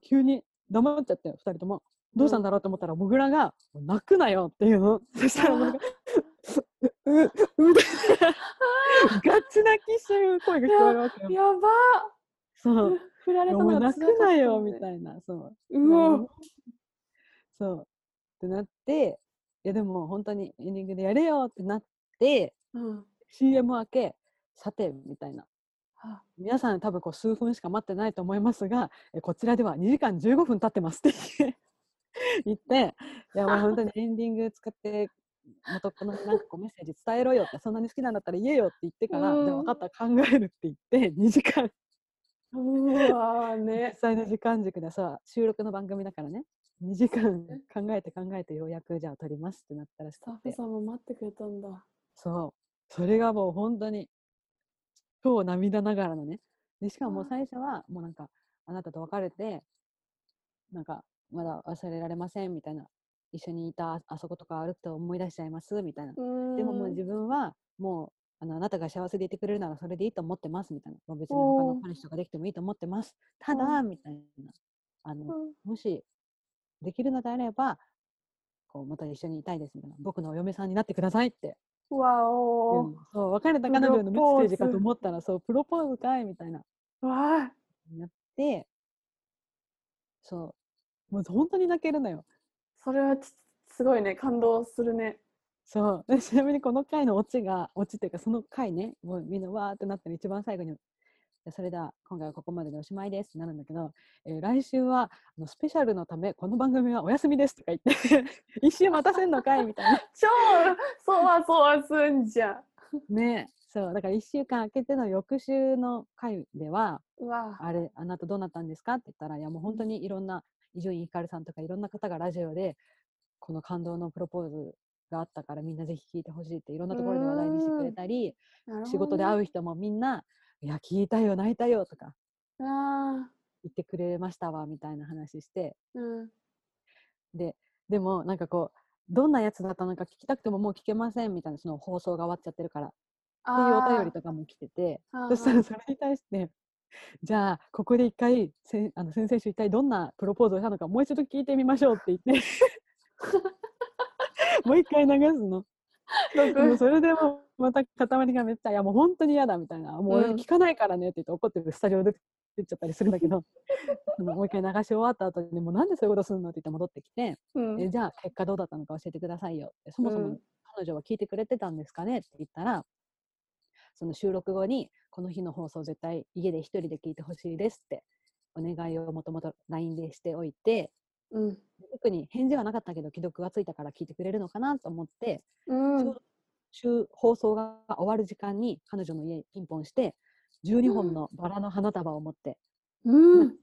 急に黙っちゃって2人とも。どうしたんだろうと思ったら、モグラが「泣くなよ」っていうの。そしたらモグラが「うううう」ガチ泣きしてる声が聞こえるわけよ。やばそう。振られたのが辛かったくなよみたいな。そう。うわそう。ってなっていやでも本当にエンディングでやれよってなってうん。CM 明けさてみたいな。あ。皆さん多分こう数分しか待ってないと思いますがえこちらでは2時間15分経ってますって言って いやもう本当にエンディング使って元カノになんかこうメッセージ伝えろよってそんなに好きなんだったら言えよって言ってから、うんじゃあ分かった考えるって言って2時間うわー実ね際の時間軸でさ収録の番組だからね。2時間考えて考えてようやくじゃあ撮りますってなったらしスタッフさんも待ってくれたんだ。そう。それがもう本当に超涙ながらのね。でしかも最初はもうなんかあなたと別れてなんかまだ忘れられませんみたいな。一緒にいたああそことか歩くと思い出しちゃいますみたいな。でももう自分はもうあのあなたが幸せでいてくれるならそれでいいと思ってますみたいな。別に他の彼氏とかできてもいいと思ってます。ただみたいな。あのうん。もしできるのであればこうまた一緒にいたいですみたいな。僕のお嫁さんになってくださいって。わおのそう別れた彼女へのメッセージかと思ったらそうプロポーズかいみたいな。わあやってそう。もう本当に泣けるのよ。それはちすごいね。感動するねそう。で ちなみにこの回のオチがオチっていうかその回ねもうみんなわーってなったら一番最後にでそれでは今回はここまででおしまいですってなるんだけど、えー来週はあのスペシャルのためこの番組はお休みですとか言って 一周待たせんのかいみたいな。超そわそわすんじゃ。ねそう。だから1週間空けての翌週の回ではんうわ。あれあなたどうなったんですかって言ったらいやもう本当にいろんな伊集院光さんとかいろんな方がラジオでこの感動のプロポーズがあったからみんなぜひ聞いてほしいっていろんなところで話題にしてくれたり仕事で会うう人もみんな「いや聞いたよ泣いたよ」とかあ言ってくれましたわみたいな話して。ーうん。ででもなんかこうどんなやつだったのか聞きたくてももう聞けませんみたいなその放送が終わっちゃってるからっていうお便りとかも来ててそしたらそれに対してじゃあここで一回せんあの先々週一体どんなプロポーズをしたのかもう一度聞いてみましょうって言って もう一回流すの。もうそれでもまた塊がめっちゃ「いやもう本当に嫌だ」みたいな「もう俺うん。聞かないからね」って言って怒ってるスタジオ出てっちゃったりするんだけど。もう一回流し終わった後に「もうなんでそういうことするの?」って言って戻ってきてうん。えじゃあ結果どうだったのか教えてくださいよ。ってそもそうもん彼女は聞いてくれてたんですかねって言ったらその収録後にこの日の放送絶対家で一人で聞いてほしいですってお願いをもともと LINE でしておいてうん。特に返事はなかったけど既読がついたから聞いてくれるのかなと思って、うん。週放送が終わる時間に彼女の家にピンポンして12本のバラの花束を持って、うん。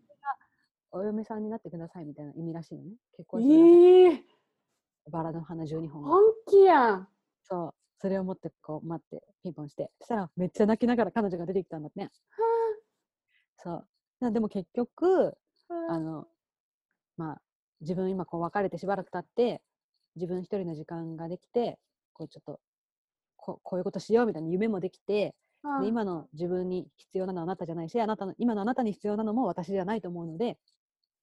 お嫁さんになってくださいみたいな意味らしいのね。結婚いええバラの花12本が。本気やん。そう。それを持ってこう待ってピンポンして。そしたらめっちゃ泣きながら彼女が出てきたんだって。ねそう。なでも結局あのまあ自分今こう別れてしばらく経って自分一人の時間ができてこうちょっとここういうことしようみたいな夢もできてあで今の自分に必要なのはあなたじゃないしあなたの今のあなたに必要なのも私じゃないと思うので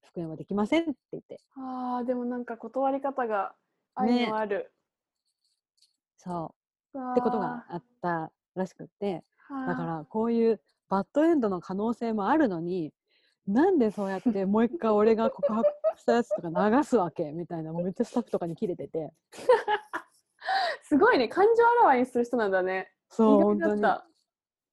復縁はできませんって言って。あーでもなんか断り方が愛のある。そう。うってことがあったらしくって。だからこういうバッドエンドの可能性もあるのになんでそうやってもう一回俺が告白したやつとか流すわけみたいなもうめっちゃスタッフとかに切れてて。すごいね。感情あらわにする人なんだね。そう意本当に。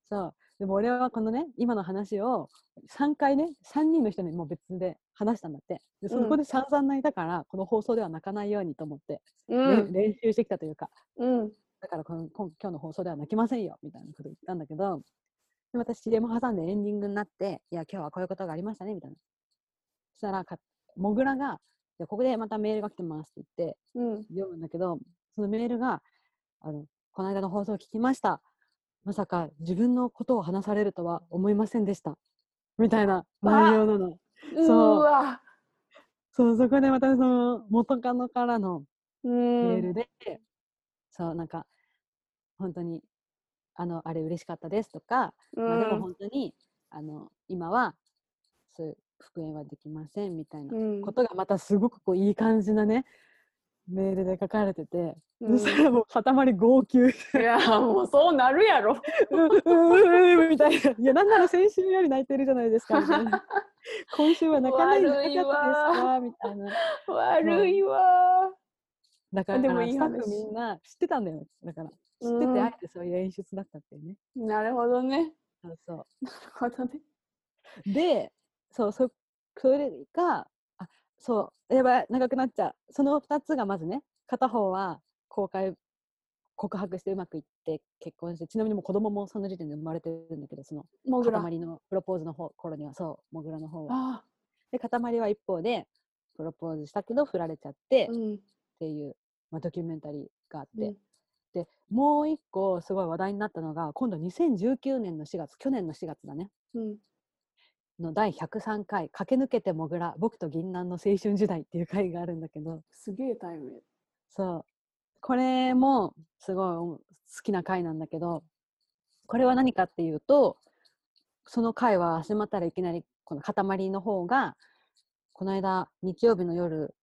そう。でも俺はこのね今の話を3回ね3人の人にもう別で話したんだって。でそこで散々泣いたから、この放送では泣かないようにと思って、うん。れ練習してきたというか。うん。だからこの今今日の放送では泣きませんよみたいなこと言ったんだけどで私 CM 挟んでエンディングになっていや今日はこういうことがありましたねみたいな。そしたらかモグラがここでまたメールが来てますって言ってうん。読むんだけどそのメールがあのこの間の放送を聞きました。まさか自分のことを話されるとは思いませんでした。みたいな内容なの。うそう。わ。そうそこでまたその元カノからのうん。メールで、そうなんか本当にあのあれ嬉しかったですとか、まあ、でも本当にあの今はそういう復縁はできませんみたいなうんことがまたすごくこういい感じなねメールで書かれてて、うんそしたらもう塊号泣いやもうそうなるやろ。うんうんうんみたいな。いや、なんなら先週より泣いてるじゃないですか、みたいな。今週は泣かないんじゃなかったですかみたいな。悪いわだから、でもいいみんな知ってたんだよ。だから、知ってうんて、あえてそういう演出だったってね。なるほどね。そうそなるほどね。う。で、そう、そそれが、あそう、やばい、長くなっちゃう。その2つがまずね、片方は公開、告白してうまくいって結婚して、ちなみにもう子供もその時点で生まれてるんだけど、そのモグラ。塊のプロポーズの方頃にはそう、モグラの方は。あで塊は一方でプロポーズしたけど振られちゃってっうん。ていう、まあ、ドキュメンタリーがあって、うんでもう一個すごい話題になったのが今度2019年の4月去年の4月だねうん。の第103回「駆け抜けてもぐら僕と銀杏の青春時代」っていう回があるんだけどすげえタイム。そうこれもすごい好きな回なんだけどこれは何かっていうとその回は始まったらいきなりこの塊の方がこの間日曜日の夜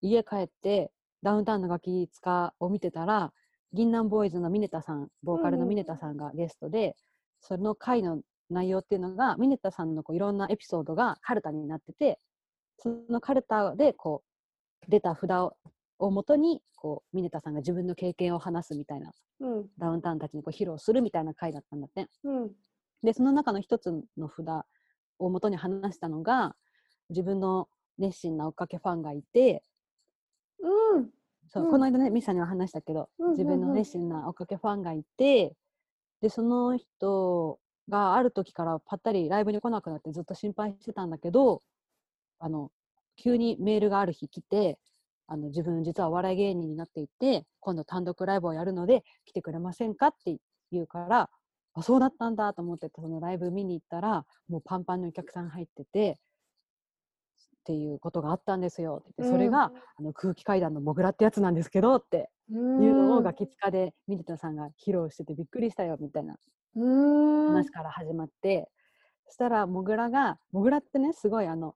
家帰ってダウンタウンのガキ使を見てたら銀杏ボーイズのミネタさんボーカルのミネタさんがゲストで、その回の内容っていうのがミネタさんのこういろんなエピソードがカルタになっててそのカルタでこう出た札ををもとにこうミネタさんが自分の経験を話すみたいなうん。ダウンタウンたちにこう披露するみたいな回だったんだって。うん。でその中の一つの札をもとに話したのが自分の熱心な追っかけファンがいてうん。そう、うん。この間ねミサには話したけど、うんうんうん。自分の熱心な追っかけファンがいてでその人がある時からぱったりライブに来なくなってずっと心配してたんだけどあの急にメールがある日来てあの自分実はお笑い芸人になっていて今度単独ライブをやるので来てくれませんかって言うからあそうだったんだと思ってそのライブ見に行ったらもうパンパンのお客さん入っててっていうことがあったんですよって言ってそれが、あの空気階段のモグラってやつなんですけどってうん、いうのをガキ使でミネタさんが披露しててびっくりしたよみたいなうん。話から始まって、そしたらモグラがモグラってねすごいあの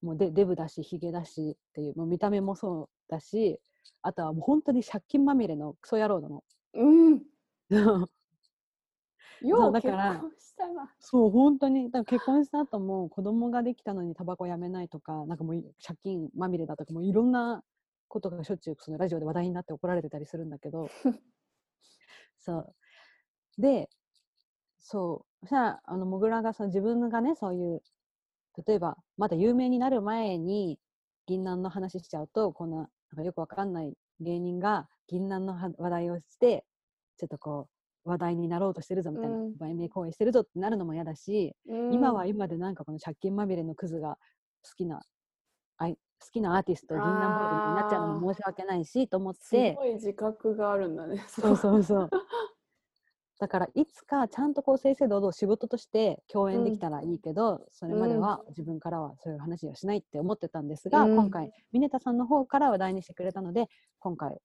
もうデデブだしヒゲだしっていうもう見た目もそうだしあとはもう本当に借金まみれのクソ野郎なの。うん。よう結だから。そう本当に。だから結婚した後も子供ができたのにタバコやめないとかなんかもうい借金まみれだとかもういろんなことがしょっちゅうそのラジオで話題になって怒られてたりするんだけど。そう。でそう。そしたらあのモグラがその自分がねそういう例えばまだ有名になる前に銀杏の話しちゃうとこんななんかよくわかんない芸人が銀杏のは話題をしてちょっとこう話題になろうとしてるぞみたいな、うん。売名行為してるぞってなるのも嫌だし、今は今でなんかこの借金まみれのクズが好きなあい好きなアーティスト銀杏ボーイズになっちゃうのも申し訳ないしと思っすてごい自覚があるんだね。そうそうそう。だからいつかちゃんとこう正々堂々仕事として共演できたらいいけど、それまでは自分からはそういう話はしないって思ってたんですが、うん。今回ミネタさんの方から話題にしてくれたので今回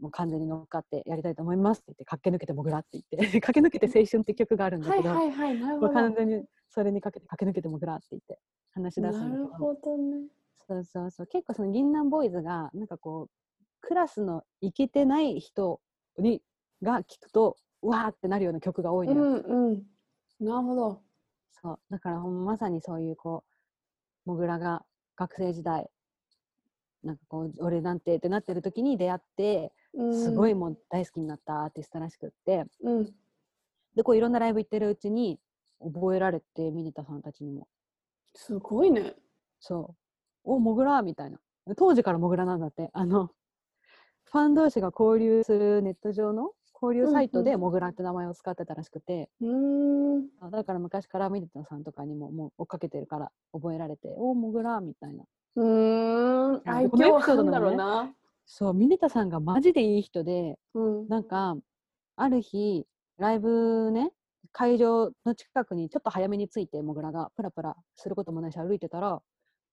もう完全に乗っかってやりたいと思いますって言って駆け抜けてもぐらって言って 駆け抜けて青春って曲があるんだはいけど。完全にそれにかけて駆け抜けてもぐらって言って話し出すなんだけどるほどね。そうそうそう結構その銀杏ボーイズがなんかこうクラスのイケてない人にが聞くとうわーってなるような曲が多いうのよ、んうん。なるほど。そうだからまさにそういうこうもぐらが学生時代なんかこう俺なんてってなってる時に出会ってすごいもう大好きになったアーティストらしくってうん。うん。でこういろんなライブ行ってるうちに覚えられてミネタさんたちにもすごいね。そうおもぐらみたいな当時からもぐらなんだってあのファン同士が交流するネット上の交流サイトでもぐらって名前を使ってたらしくて、うーん。あだから昔からミネタさんとかにももう追っかけてるから覚えられておもぐらみたいなうーん。あ愛嬌なんだろうな。そうミネタさんがマジでいい人でうん。なんかある日ライブね会場の近くにちょっと早めに着いてもぐらがプラプラすることもないし歩いてたら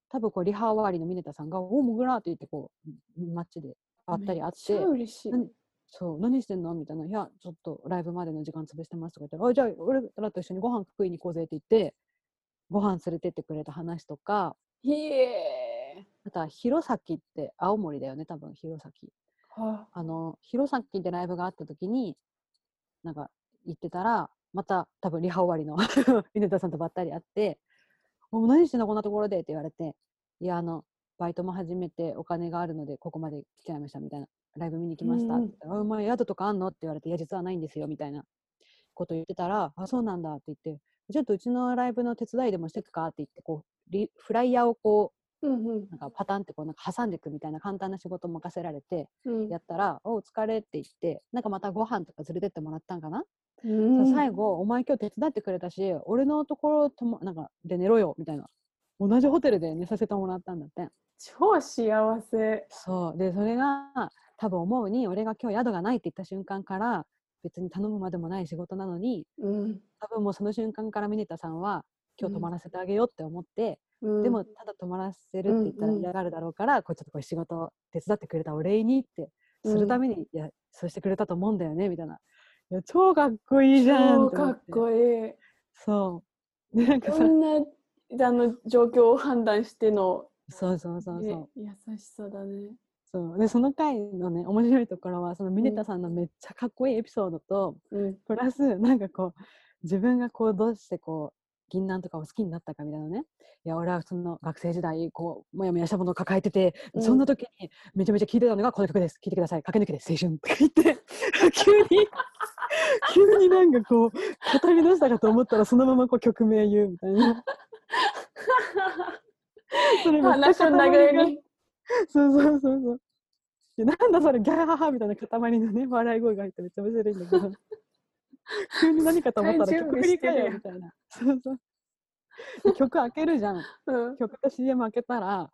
多分こうリハ終わりのミネタさんが「おもぐら」って言ってこう街で会ったり会って嬉しい。何そう何してんのみたいな「いやちょっとライブまでの時間潰してます」とか言ったら「あじゃあ俺らと一緒にご飯食いに行こうぜ」って言ってご飯連れてってくれた話とかひえあとは弘前って青森だよね多分弘前あの弘前でライブがあった時になんか行ってたらまた多分リハ終わりの 稲田さんとばったり会って「お何してんのこんなところで」って言われて「いやあのバイトも始めてお金があるのでここまで来ちゃいました」みたいな「ライブ見に来ました」って言ったら「お前宿とかあんの?」って言われて「いや実はないんですよ」みたいなこと言ってたら「あそうなんだ」って言って「ちょっとうちのライブの手伝いでもしてくか?」って言ってこうリフライヤーをこうんうん。うなんかパタンってこうなんか挟んでいくみたいな簡単な仕事を任せられてうん。やったら「おお疲れ」って言ってなんかまたご飯とか連れてってもらったんかな、うそん最後「お前今日手伝ってくれたし俺のところともなんかで寝ろよ」みたいな。同じホテルで寝させてもらったんだって。超幸せ。そう。でそれが多分思うに俺が今日宿がないって言った瞬間から別に頼むまでもない仕事なのにうん。多分もうその瞬間からミネタさんは今日泊まらせてあげようって思って、うんでもただ泊まらせるって言ったら嫌がるだろうから、こうちょっとこう仕事を手伝ってくれたお礼にってするために、いやそうしてくれたと思うんだよねみたいな。いや超かっこいいじゃん超かっこいい。そう。で なんかさこんなあの状況を判断しての、そうそうそうそう。ね、優しさだね。そうでその回のね面白いところはそのミネタさんのめっちゃかっこいいエピソードと、うん。プラスなんかこう自分がこうどうしてこう銀杏とかを好きになったかみたいなね。いや俺はその学生時代こうもやもやしたものを抱えてて、うん。そんな時にめちゃめちゃ聴いてたのがこの曲です。聴いてください。駆け抜けて青春。とか言って 急に 急になんかこう語り出したかと思ったらそのままこう曲名言うみたいな。それ話の流れに。そうそうそうそう。なんだそれギャーハハみたいな塊のね笑い声が入ってめっちゃ面白いんだけど急 に何かと思ったら曲振りみたいなそうそうで曲開けるじゃんうん。曲と CM 開けたら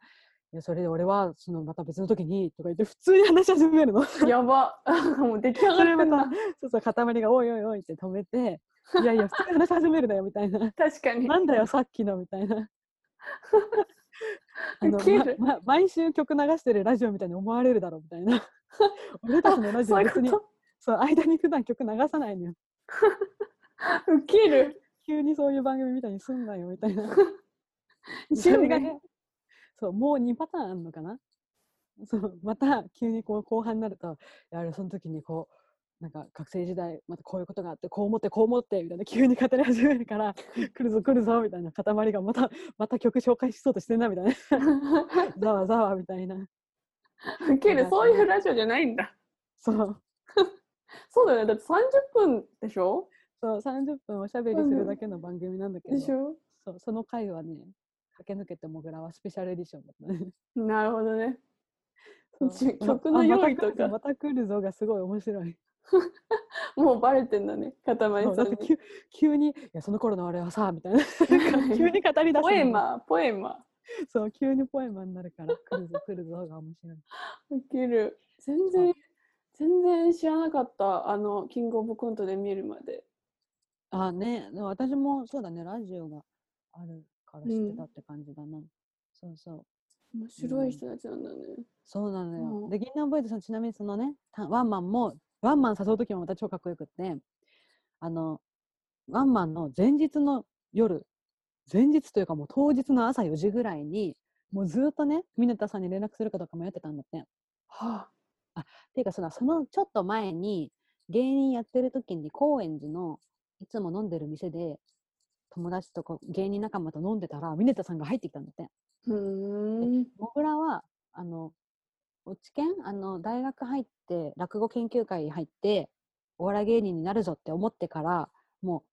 いやそれで俺はそのまた別の時にとか言って普通に話し始めるのそやば。もう出来上がれまってんなた。そうそう塊がおいおいおいって止めていやいや普通に話し始めるだよみたいな確かに。なんだよさっきのみたいなあのまま毎週曲流してるラジオみたいに思われるだろうみたいな俺たちのラジオ別にそう間に普段曲流さないのよと。ウケる。急にそういう番組みたいにすんなよみたいな。それがね。そうもう2パターンあるのかな？そうまた急にこう後半になるといやその時にこうなんか学生時代またこういうことがあってこう思ってこう思ってみたいな急に語り始めるから来るぞ来るぞみたいな塊がまたまた曲紹介しそうとしてんなみたいな。ざわざわみたいな。ウケる。そういうラジオじゃないんだ。そうそうだよね。だって30分でしょ？そう30分おしゃべりするだけの番組なんだけど、でしょ？そうその回はね駆け抜けてもぐらはスペシャルエディションだったね。なるほどね。曲のあ用意とか。また来るぞがすごい面白い。もうバレてんだね。塊そうさん急急に「いやその頃の俺はさ」みたいな。急に語り出すの。ポエマー、ポエマ。そう急にポエマになるから来るぞ来るぞが面白い。ー。ウケる。全然、全然知らなかった。あの、キングオブコントで見るまで。あねでも私もそうだねラジオがあるから知ってたって感じだな、そうそう面白い人たちなんだね。そうなのよ。うんで、銀杏ボーイズさん、ちなみにそのね、たワンマンも、ワンマン誘う時もまた超かっこよくって、あの、ワンマンの前日の夜、前日というかもう当日の朝4時ぐらいに、もうずっとね、ミネタさんに連絡するかどうか迷ってたんだって。はっていうかその、そのちょっと前に、芸人やってる時に高円寺のいつも飲んでる店で、友達とか芸人仲間と飲んでたら、ミネタさんが入ってきたんだって。あ。うーん。もぐらはあの落研あの大学入って落語研究会入ってお笑い芸人になるぞって思ってからも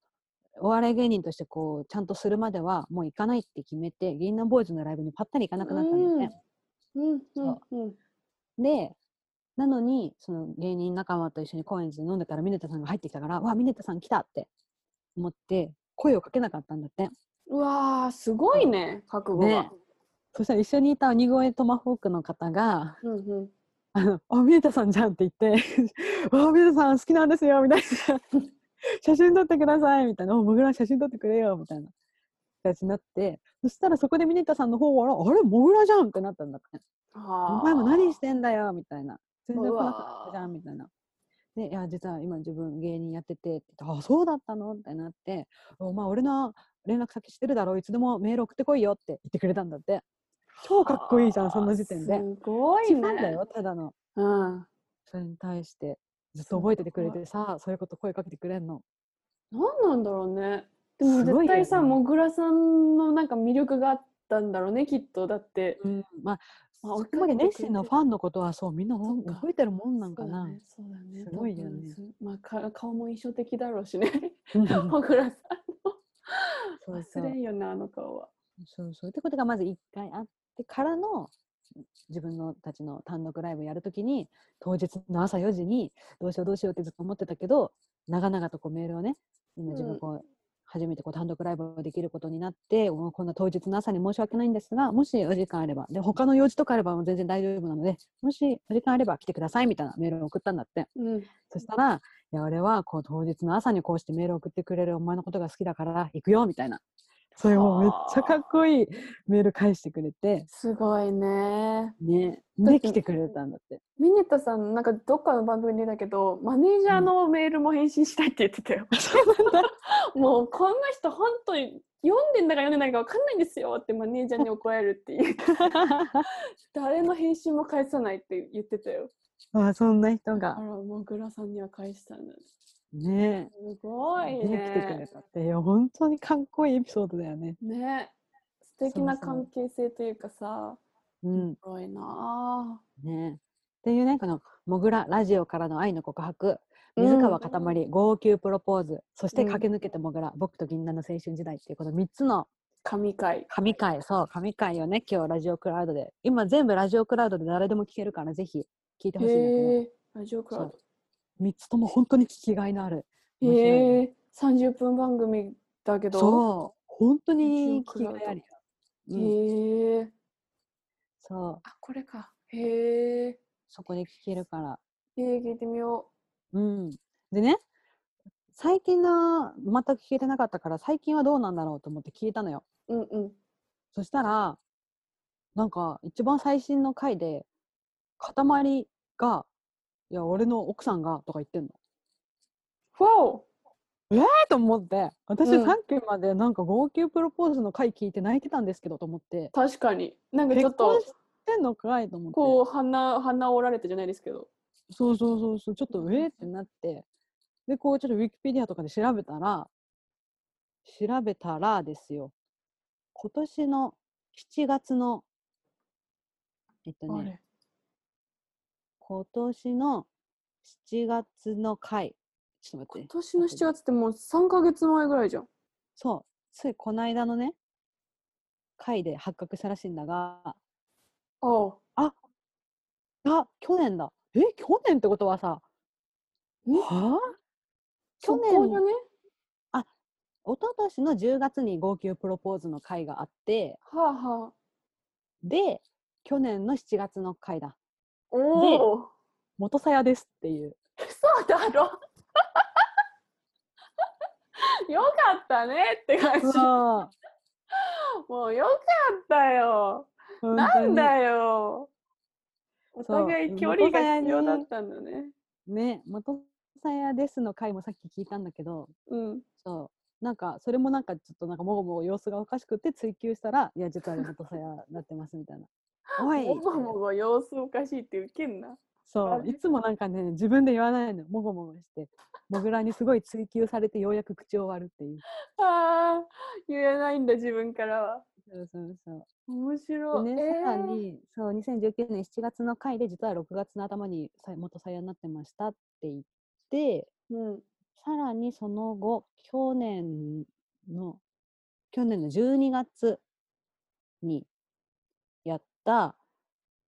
うお笑い芸人としてこうちゃんとするまではもう行かないって決めて銀杏ボーイズのライブにぱったり行かなくなったんだね。うんうんそうん。でなのにその芸人仲間と一緒に高円寺で飲んでたらミネタさんが入ってきたから「わミネタさん来た!」って思って声をかけなかったんだって。うわーすごいね覚悟が。ねそしたら一緒にいた鬼越トマホークの方がうんうん。あの、あ、ミネタさんじゃんって言って、あ、ミネタさん好きなんですよ、みたいな。写真撮ってください、みたいな。おもぐら写真撮ってくれよ、みたいな形になって、そしたらそこでミネタさんの方は、あれ、もぐらじゃんってなったんだって。はお前も何してんだよ、みたいな。全然来なかったじゃん、みたいな。で、いや、実は今自分芸人やってて、あ、そうだったの？ってなって、お前俺の連絡先知ってるだろ、いつでもメール送ってこいよって言ってくれたんだって。超かっこいいじゃん、そんな時点で。すごい一ね。ファンだよ、ただの。うん。それに対してずっと覚えててくれてさそういうこと声かけてくれんの？何なんだろうね。でも絶対さ、もぐらさんのなんか魅力があったんだろうね、きっと。だって。うんまあまあそこまで熱心なファンのことはそうみんな覚えてるもんなんかなそうだね。そうだね。すごいよねまあか顔も印象的だろうしね。うんもぐらさんの。そうそう忘れんよな、あの顔は。そうそうってことがまず1回あってからの自分のたちの単独ライブやるときに当日の朝4時にどうしようどうしようってずっと思ってたけど長々とこうメールをね今自うん分こう、初めてこう単独ライブをできることになってもうこんな当日の朝に申し訳ないんですがもしお時間あればで他の用事とかあればもう全然大丈夫なのでもしお時間あれば来てくださいみたいなメールを送ったんだってうん。そしたらいや俺はこう当日の朝にこうしてメールを送ってくれるお前のことが好きだから行くよみたいなそういうもうめっちゃかっこいいメール返してくれてすごいね。ねで来てくれたんだってミネタさん、なんかどっかの番組だけど、マネージャーのメールも返信したいって言ってたよ。もうこんな人本当に読んでんだか読んでないかわかんないんですよってマネージャーに怒られるっていう。誰の返信も返さないって言ってたよ。あそんな人あら、がもぐらさんには返したんだ。ね。すごいで来てくれね。たっていや本当にかっこいいエピソードだよね。ね。素敵なそうそう。関係性というかさ、うん。すごいな。ね。っていうねこの「もぐらラジオからの愛の告白」うん。水川かたまり号泣プロポーズ。そしてうん。駆け抜けてもぐら僕と銀杏の青春時代っていうこの3つの。神回。神回。そう神回をね今日ラジオクラウドで。今全部ラジオクラウドで誰でも聞けるからぜひ聞いてほしいんだけど。ラジオクラウド。3つとも本当に聞きがいのあるへえ、30分番組だけど。そう本当に聞きがいあるよ、うん、へえ。そうあ、これか。へえ。そこで聞けるからえー、聞いてみようんでね最近の全く聞けてなかったから最近はどうなんだろうと思って聞いたのよう。うんうん。そしたらなんか一番最新の回で塊が「いや俺の奥さんが」とか言ってんの。フォえーと思って私うんさっきまでなんか号泣プロポーズの回聞いて泣いてたんですけどと思ってー確かに。なんかちょ結っと婚、してんのかいと思ってこう、鼻、鼻折られてじゃないですけど。そうそうそうそうちょっとえーってなってでこうちょっとウィキペディアとかで調べたら調べたらですよ今年の7月のえっとねあれ。今年の7月の回。ちょっと待って。今年の7月ってもう3ヶ月前ぐらいじゃん。そう。ついこの間のね回で発覚したらしいんだが。ああ。あ去年だ。え去年ってことはさんはあ？去そこ年だね。一昨年の10月に号泣プロポーズの回があって。はあはあ。で去年の7月の回だおお。元さやですっていうそうだろ。よかったねって感じ。もうよかったよ。なんだよ。お互い距離が必要だったんだね。ね元さやですの回もさっき聞いたんだけどうん。そうなんかそれもなんかちょっとなんかもごもご様子がおかしくて追求したらいや実は元さやなってますみたいな。おいもごもご様子おかしいってウケんな。そういつもなんかね自分で言わないのもごもごしてもぐらにすごい追求されてようやく口を割るっていう。ああ、言えないんだ、自分からは。そうそうそう面白い。でね、えーさらにそう2019年7月の回で実は6月の頭にさ元さやになってましたって言ってうん。さらにその後去年の去年の12月にた、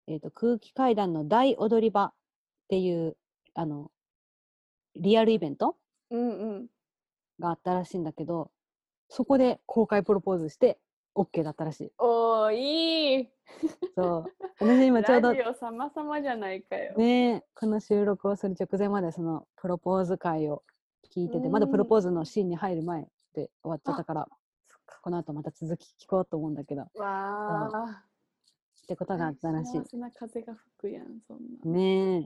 えー、と空気階段の大踊り場っていうあのリアルイベントうんうん。があったらしいんだけどそこで公開プロポーズして OK だったらしい。おー、いい。そう私今ちょうどラジオ様々じゃないかよ。ねこの収録をする直前までそのプロポーズ会を聞いててまだプロポーズのシーンに入る前で終わっちゃったから。この後また続き聞こうと思うんだけどっわあ。てことがあったらし幸せな風が吹くやん、そんな。い。ねえっ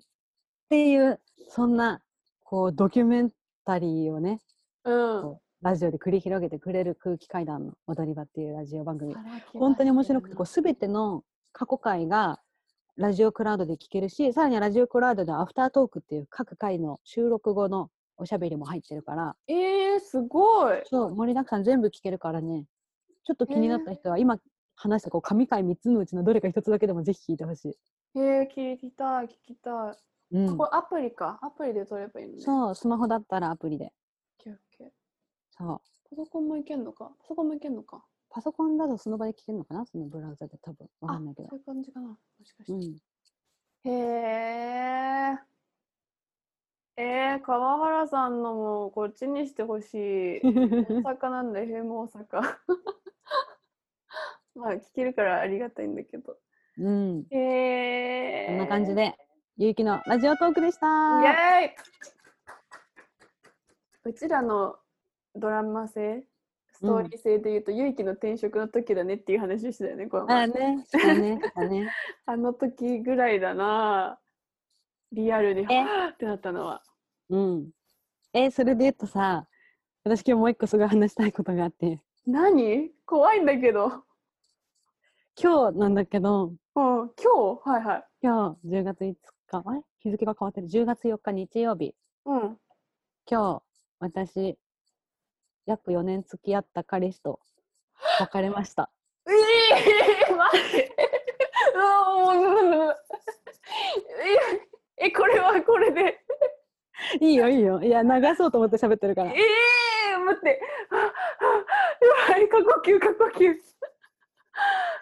ていうそんなこうドキュメンタリーをねうん。ラジオで繰り広げてくれる空気階段の踊り場っていうラジオ番組本当に面白くてこう全ての過去回がラジオクラウドで聞けるしさらにはラジオクラウドでアフタートークっていう各回の収録後のおしゃべりも入ってるからえー、すごい。そう盛りだくさん全部聞けるからねちょっと気になった人は今話したこう神回3つのうちのどれか1つだけでもぜひ聞いてほしい。えー、聞きたい、聞きたい。うんこ、れアプリか。アプリで撮ればいいのね。う。そうスマホだったらアプリでそうパソコンもいけんのか？パソコンもいけんのか？パソコンだとその場で聞けるのかな？そのブラウザで多分わかんないけどそういう感じかな。もしかして。うんへえ。えー、川原さんのもこっちにしてほしい。大阪なんで、へも大阪。まあ、聞けるからありがたいんだけど。うんへえ。こんな感じでゆうきのラジオトークでしたイエーイうちらのドラマ性、ストーリー性で言うと、ゆいきの転職の時だねっていう話してたよね、この前あねねね あの時ぐらいだな。リアルに、え？はぁってなったのは。うんえそれで言うとさ私今日もう一個すごい話したいことがあって何？怖いんだけど。今日なんだけどうん、今日？はいはい。今日10月5日あれ日付が変わってる10月4日日曜日うん。今日私約4年付き合った彼氏と別れましたえ えー、待って。え、え、これはこれで。いいよいいよいや流そうと思って喋ってるからええー、待って。ははうわ、過呼吸、過呼吸。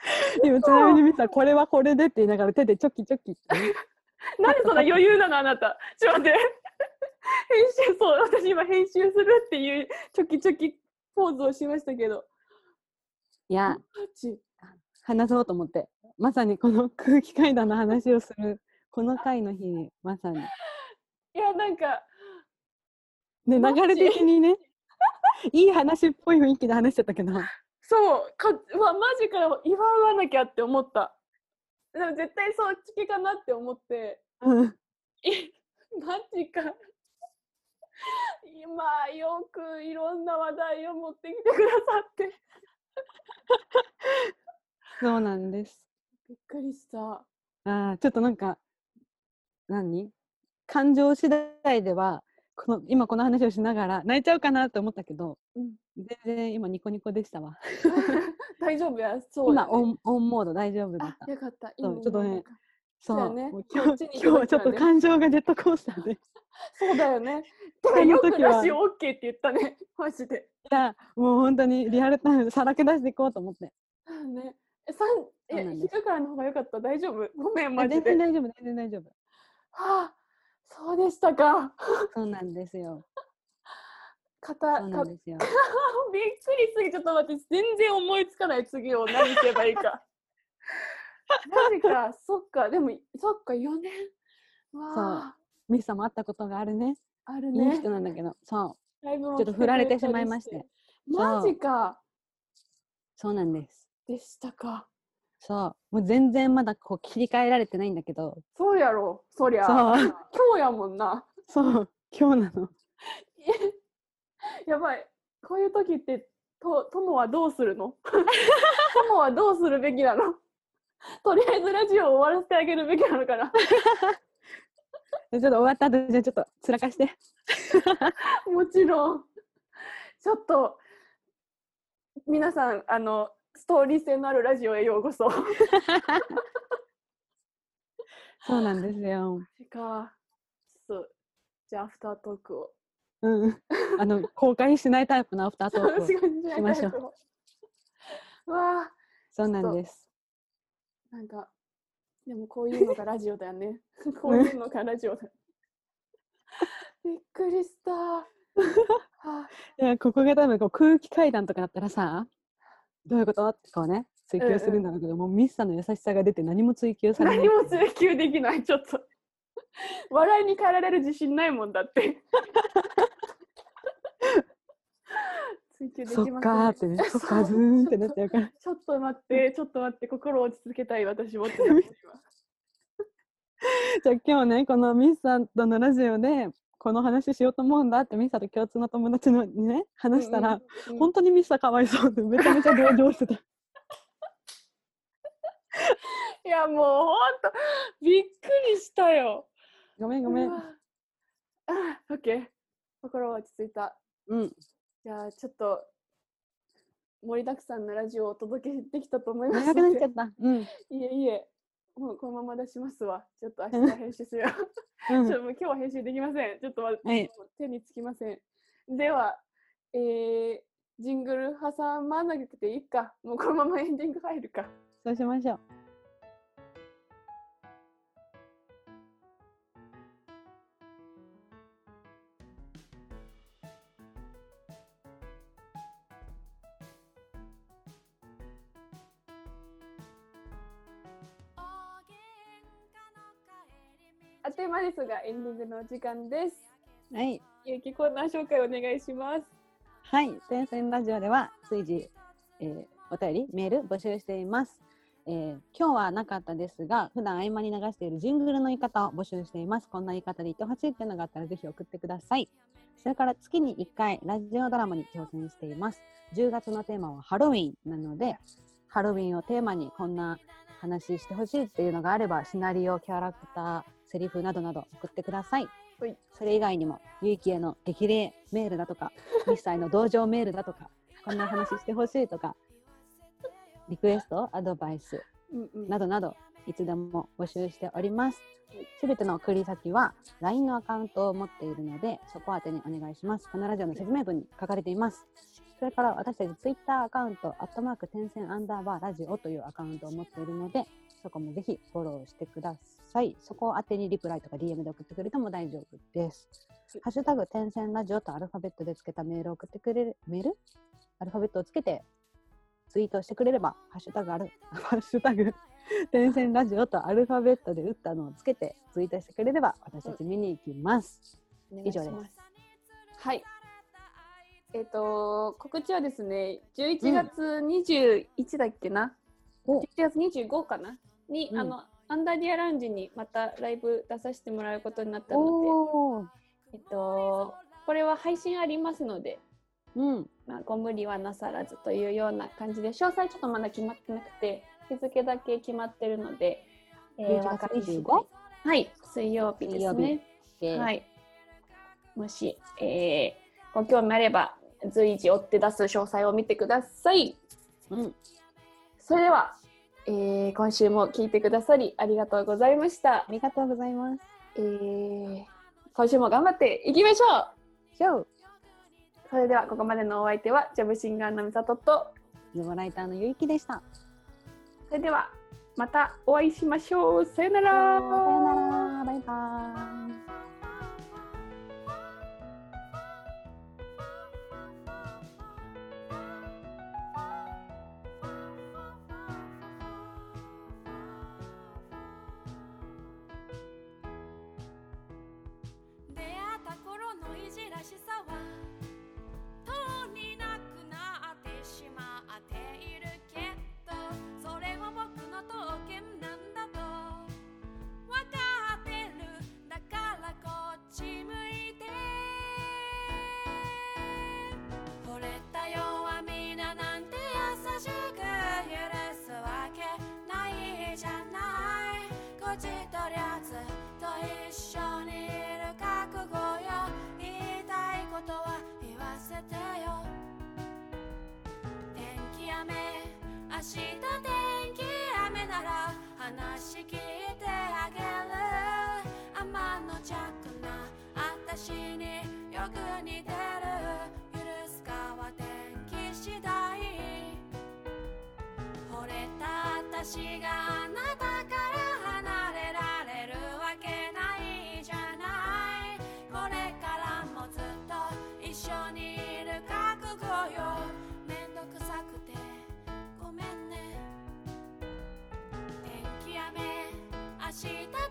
今ちなみに見たこれはこれでって言いながら手でチョキチョキってね。なんでそんな余裕なのあなた。ちょっと待って。編集、そう、私今編集するっていうチョキチョキポーズをしましたけど。いや話そうと思って。まさにこの空気階段の話をするこの回の日にまさに。いや、なんか、でマジ流れ的にね。いい話っぽい雰囲気で話しちゃったけどそう、かうわ、マジかよ、祝わなきゃって思った。でも絶対そっちかなって思って、うんえ、マジか。今、よくいろんな話題を持ってきてくださって。そうなんですびっくりした。あーちょっとなんか何？感情次第ではこの今この話をしながら泣いちゃうかなと思ったけどうん、全然今ニコニコでしたわ 大丈夫や、そうや、ね。今オンオンモード大丈夫だっあ、たよかった。ちょっとねそうね今日今日はちょっと感情がジェットコースターでい そうだよね。そのよく時はラジオ OK って言ったね。マジで。やもう本当にリアルタイムでさらけ出していこうと思ってね。え、さん、え昼からの方が良かった？大丈夫？ごめん、マあジで。全然大丈夫全然大丈夫はあ、そうでしたか。そうなんですよ。肩、そうなかんですよ。びっくりすぎちょっと待って全然思いつかない次を何すればいいか。マジかそっか。でもそっか4年。わあ。ミスさんも会ったことがあるね。いいあるね。人なんだけど。そう。ちょっと振られてしまいまして。マジか。そうなんです。でしたかそう。もう全然まだこう切り替えられてないんだけど。そうやろ。そりゃ。そう。今日やもんな。そう。今日なの。やばい。こういう時ってと友はどうするの？友はどうするべきなの？とりあえずラジオを終わらせてあげるべきなのかな？ちょっと終わった後じゃあちょっとつらかして。もちろん。ちょっと皆さんあのストーリー性のあるラジオへようこそ。そうなんですよ。か。そうじゃあアフタートークを。うん。あの公開しないタイプのアフタートークを ししましょう。うわあそうなんです。なんかでもこういうのがラジオだよね。こういうのがラジオだ。びっくりした。はあ。いやここが多分こう空気階段とかだったらさどういうこと？ってこうね追求するんだろうけど、もうミスさんの優しさが出て何も追求されない。何も追求できないちょっと。笑いに変えられる自信ないもんだって。追求できませんそっかーってねそっかズーンってなっちゃうから。ちょっと待ってちょっと待って心を落ち着けたい私もってなってるわじゃあ今日ねこのミスさんとのラジオでこの話しようと思うんだってミスさんと共通の友達のにね話したら、うんうんうん。本当にミスさんかわいそうってめちゃめちゃ同情してた。いやもうほんとびっくりしたよ。ごめんごめん。あオッケー心は落ち着いた。うん。じゃあちょっと盛りだくさんのラジオをお届けできたと思います長くなっちゃった。うん、いえいえもうこのまま出しますわ。ちょっと明日編集するよう。ん。ちょっともう今日は編集できません。ちょっとはい手につきません。ではえー、ジングル挟まなくていいか。もうこのままエンディング入るか。そうしましょうあっという間ですがエンディングのお時間ですはいゆうきコーナー紹介お願いしますはい、天線ラジオでは随時、えーお便り、メール募集しています。えー今日はなかったですが、普段合間に流しているジングルの言い方を募集しています。こんな言い方で言ってほしいっていうのがあったらぜひ送ってください。それから月に1回ラジオドラマに挑戦しています。10月のテーマはハロウィンなので、ハロウィンをテーマにこんな話してほしいっていうのがあれば、シナリオ、キャラクター、セリフなどなど送ってください。はいそれ以外にも、ゆいきへの激励メールだとか、ミスサイの同情メールだとか、こんな話してほしいとか、リクエスト、アドバイスなどなど、いつでも募集しておりますはい。すべての送り先は LINE のアカウントを持っているので、そこ宛てにお願いします。このラジオの説明文に書かれています。それから私たち Twitter アカウント、アットマーク点線アンダーバーラジオというアカウントを持っているので、そこもぜひフォローしてください。そこを宛てにリプライとか DM で送ってくれても大丈夫です。ハッシュタグ点線ラジオとアルファベットでつけたメールを送ってくれる、メール？アルファベットをつけてツイートしてくれれば、ハッシュタグある、ハッシュタグ、点線ラジオとアルファベットで打ったのをつけてツイートしてくれれば、私たち見に行きます。お願いします。以上です。はい。えっ、と告知はですね、11月21だっけな、お。11月25かな？に、うん。あのアンダーディアラウンジにまたライブ出させてもらうことになったので、えっとこれは配信ありますので、うん、まあ、ご無理はなさらずというような感じで、詳細ちょっとまだ決まってなくて、日付だけ決まってるので、え11月わかり次第 25? はい、水曜日ですね。ではい。もし、えーご興味あれば、随時追って出す詳細を見てください。うん、それでは、えー今週も聞いてくださりありがとうございましたあ。りがとうございます。えー今週も頑張っていきましょうそれではここまでのお相手はジャブシンガーのみさととズボライターのゆいきでした。それではまたお会いしましょうさよならさよなら、バイバイ。日天気雨なら話聞いてあげる。天の着な私によく似てる。許すかは天気次第。惚れた私があなたかした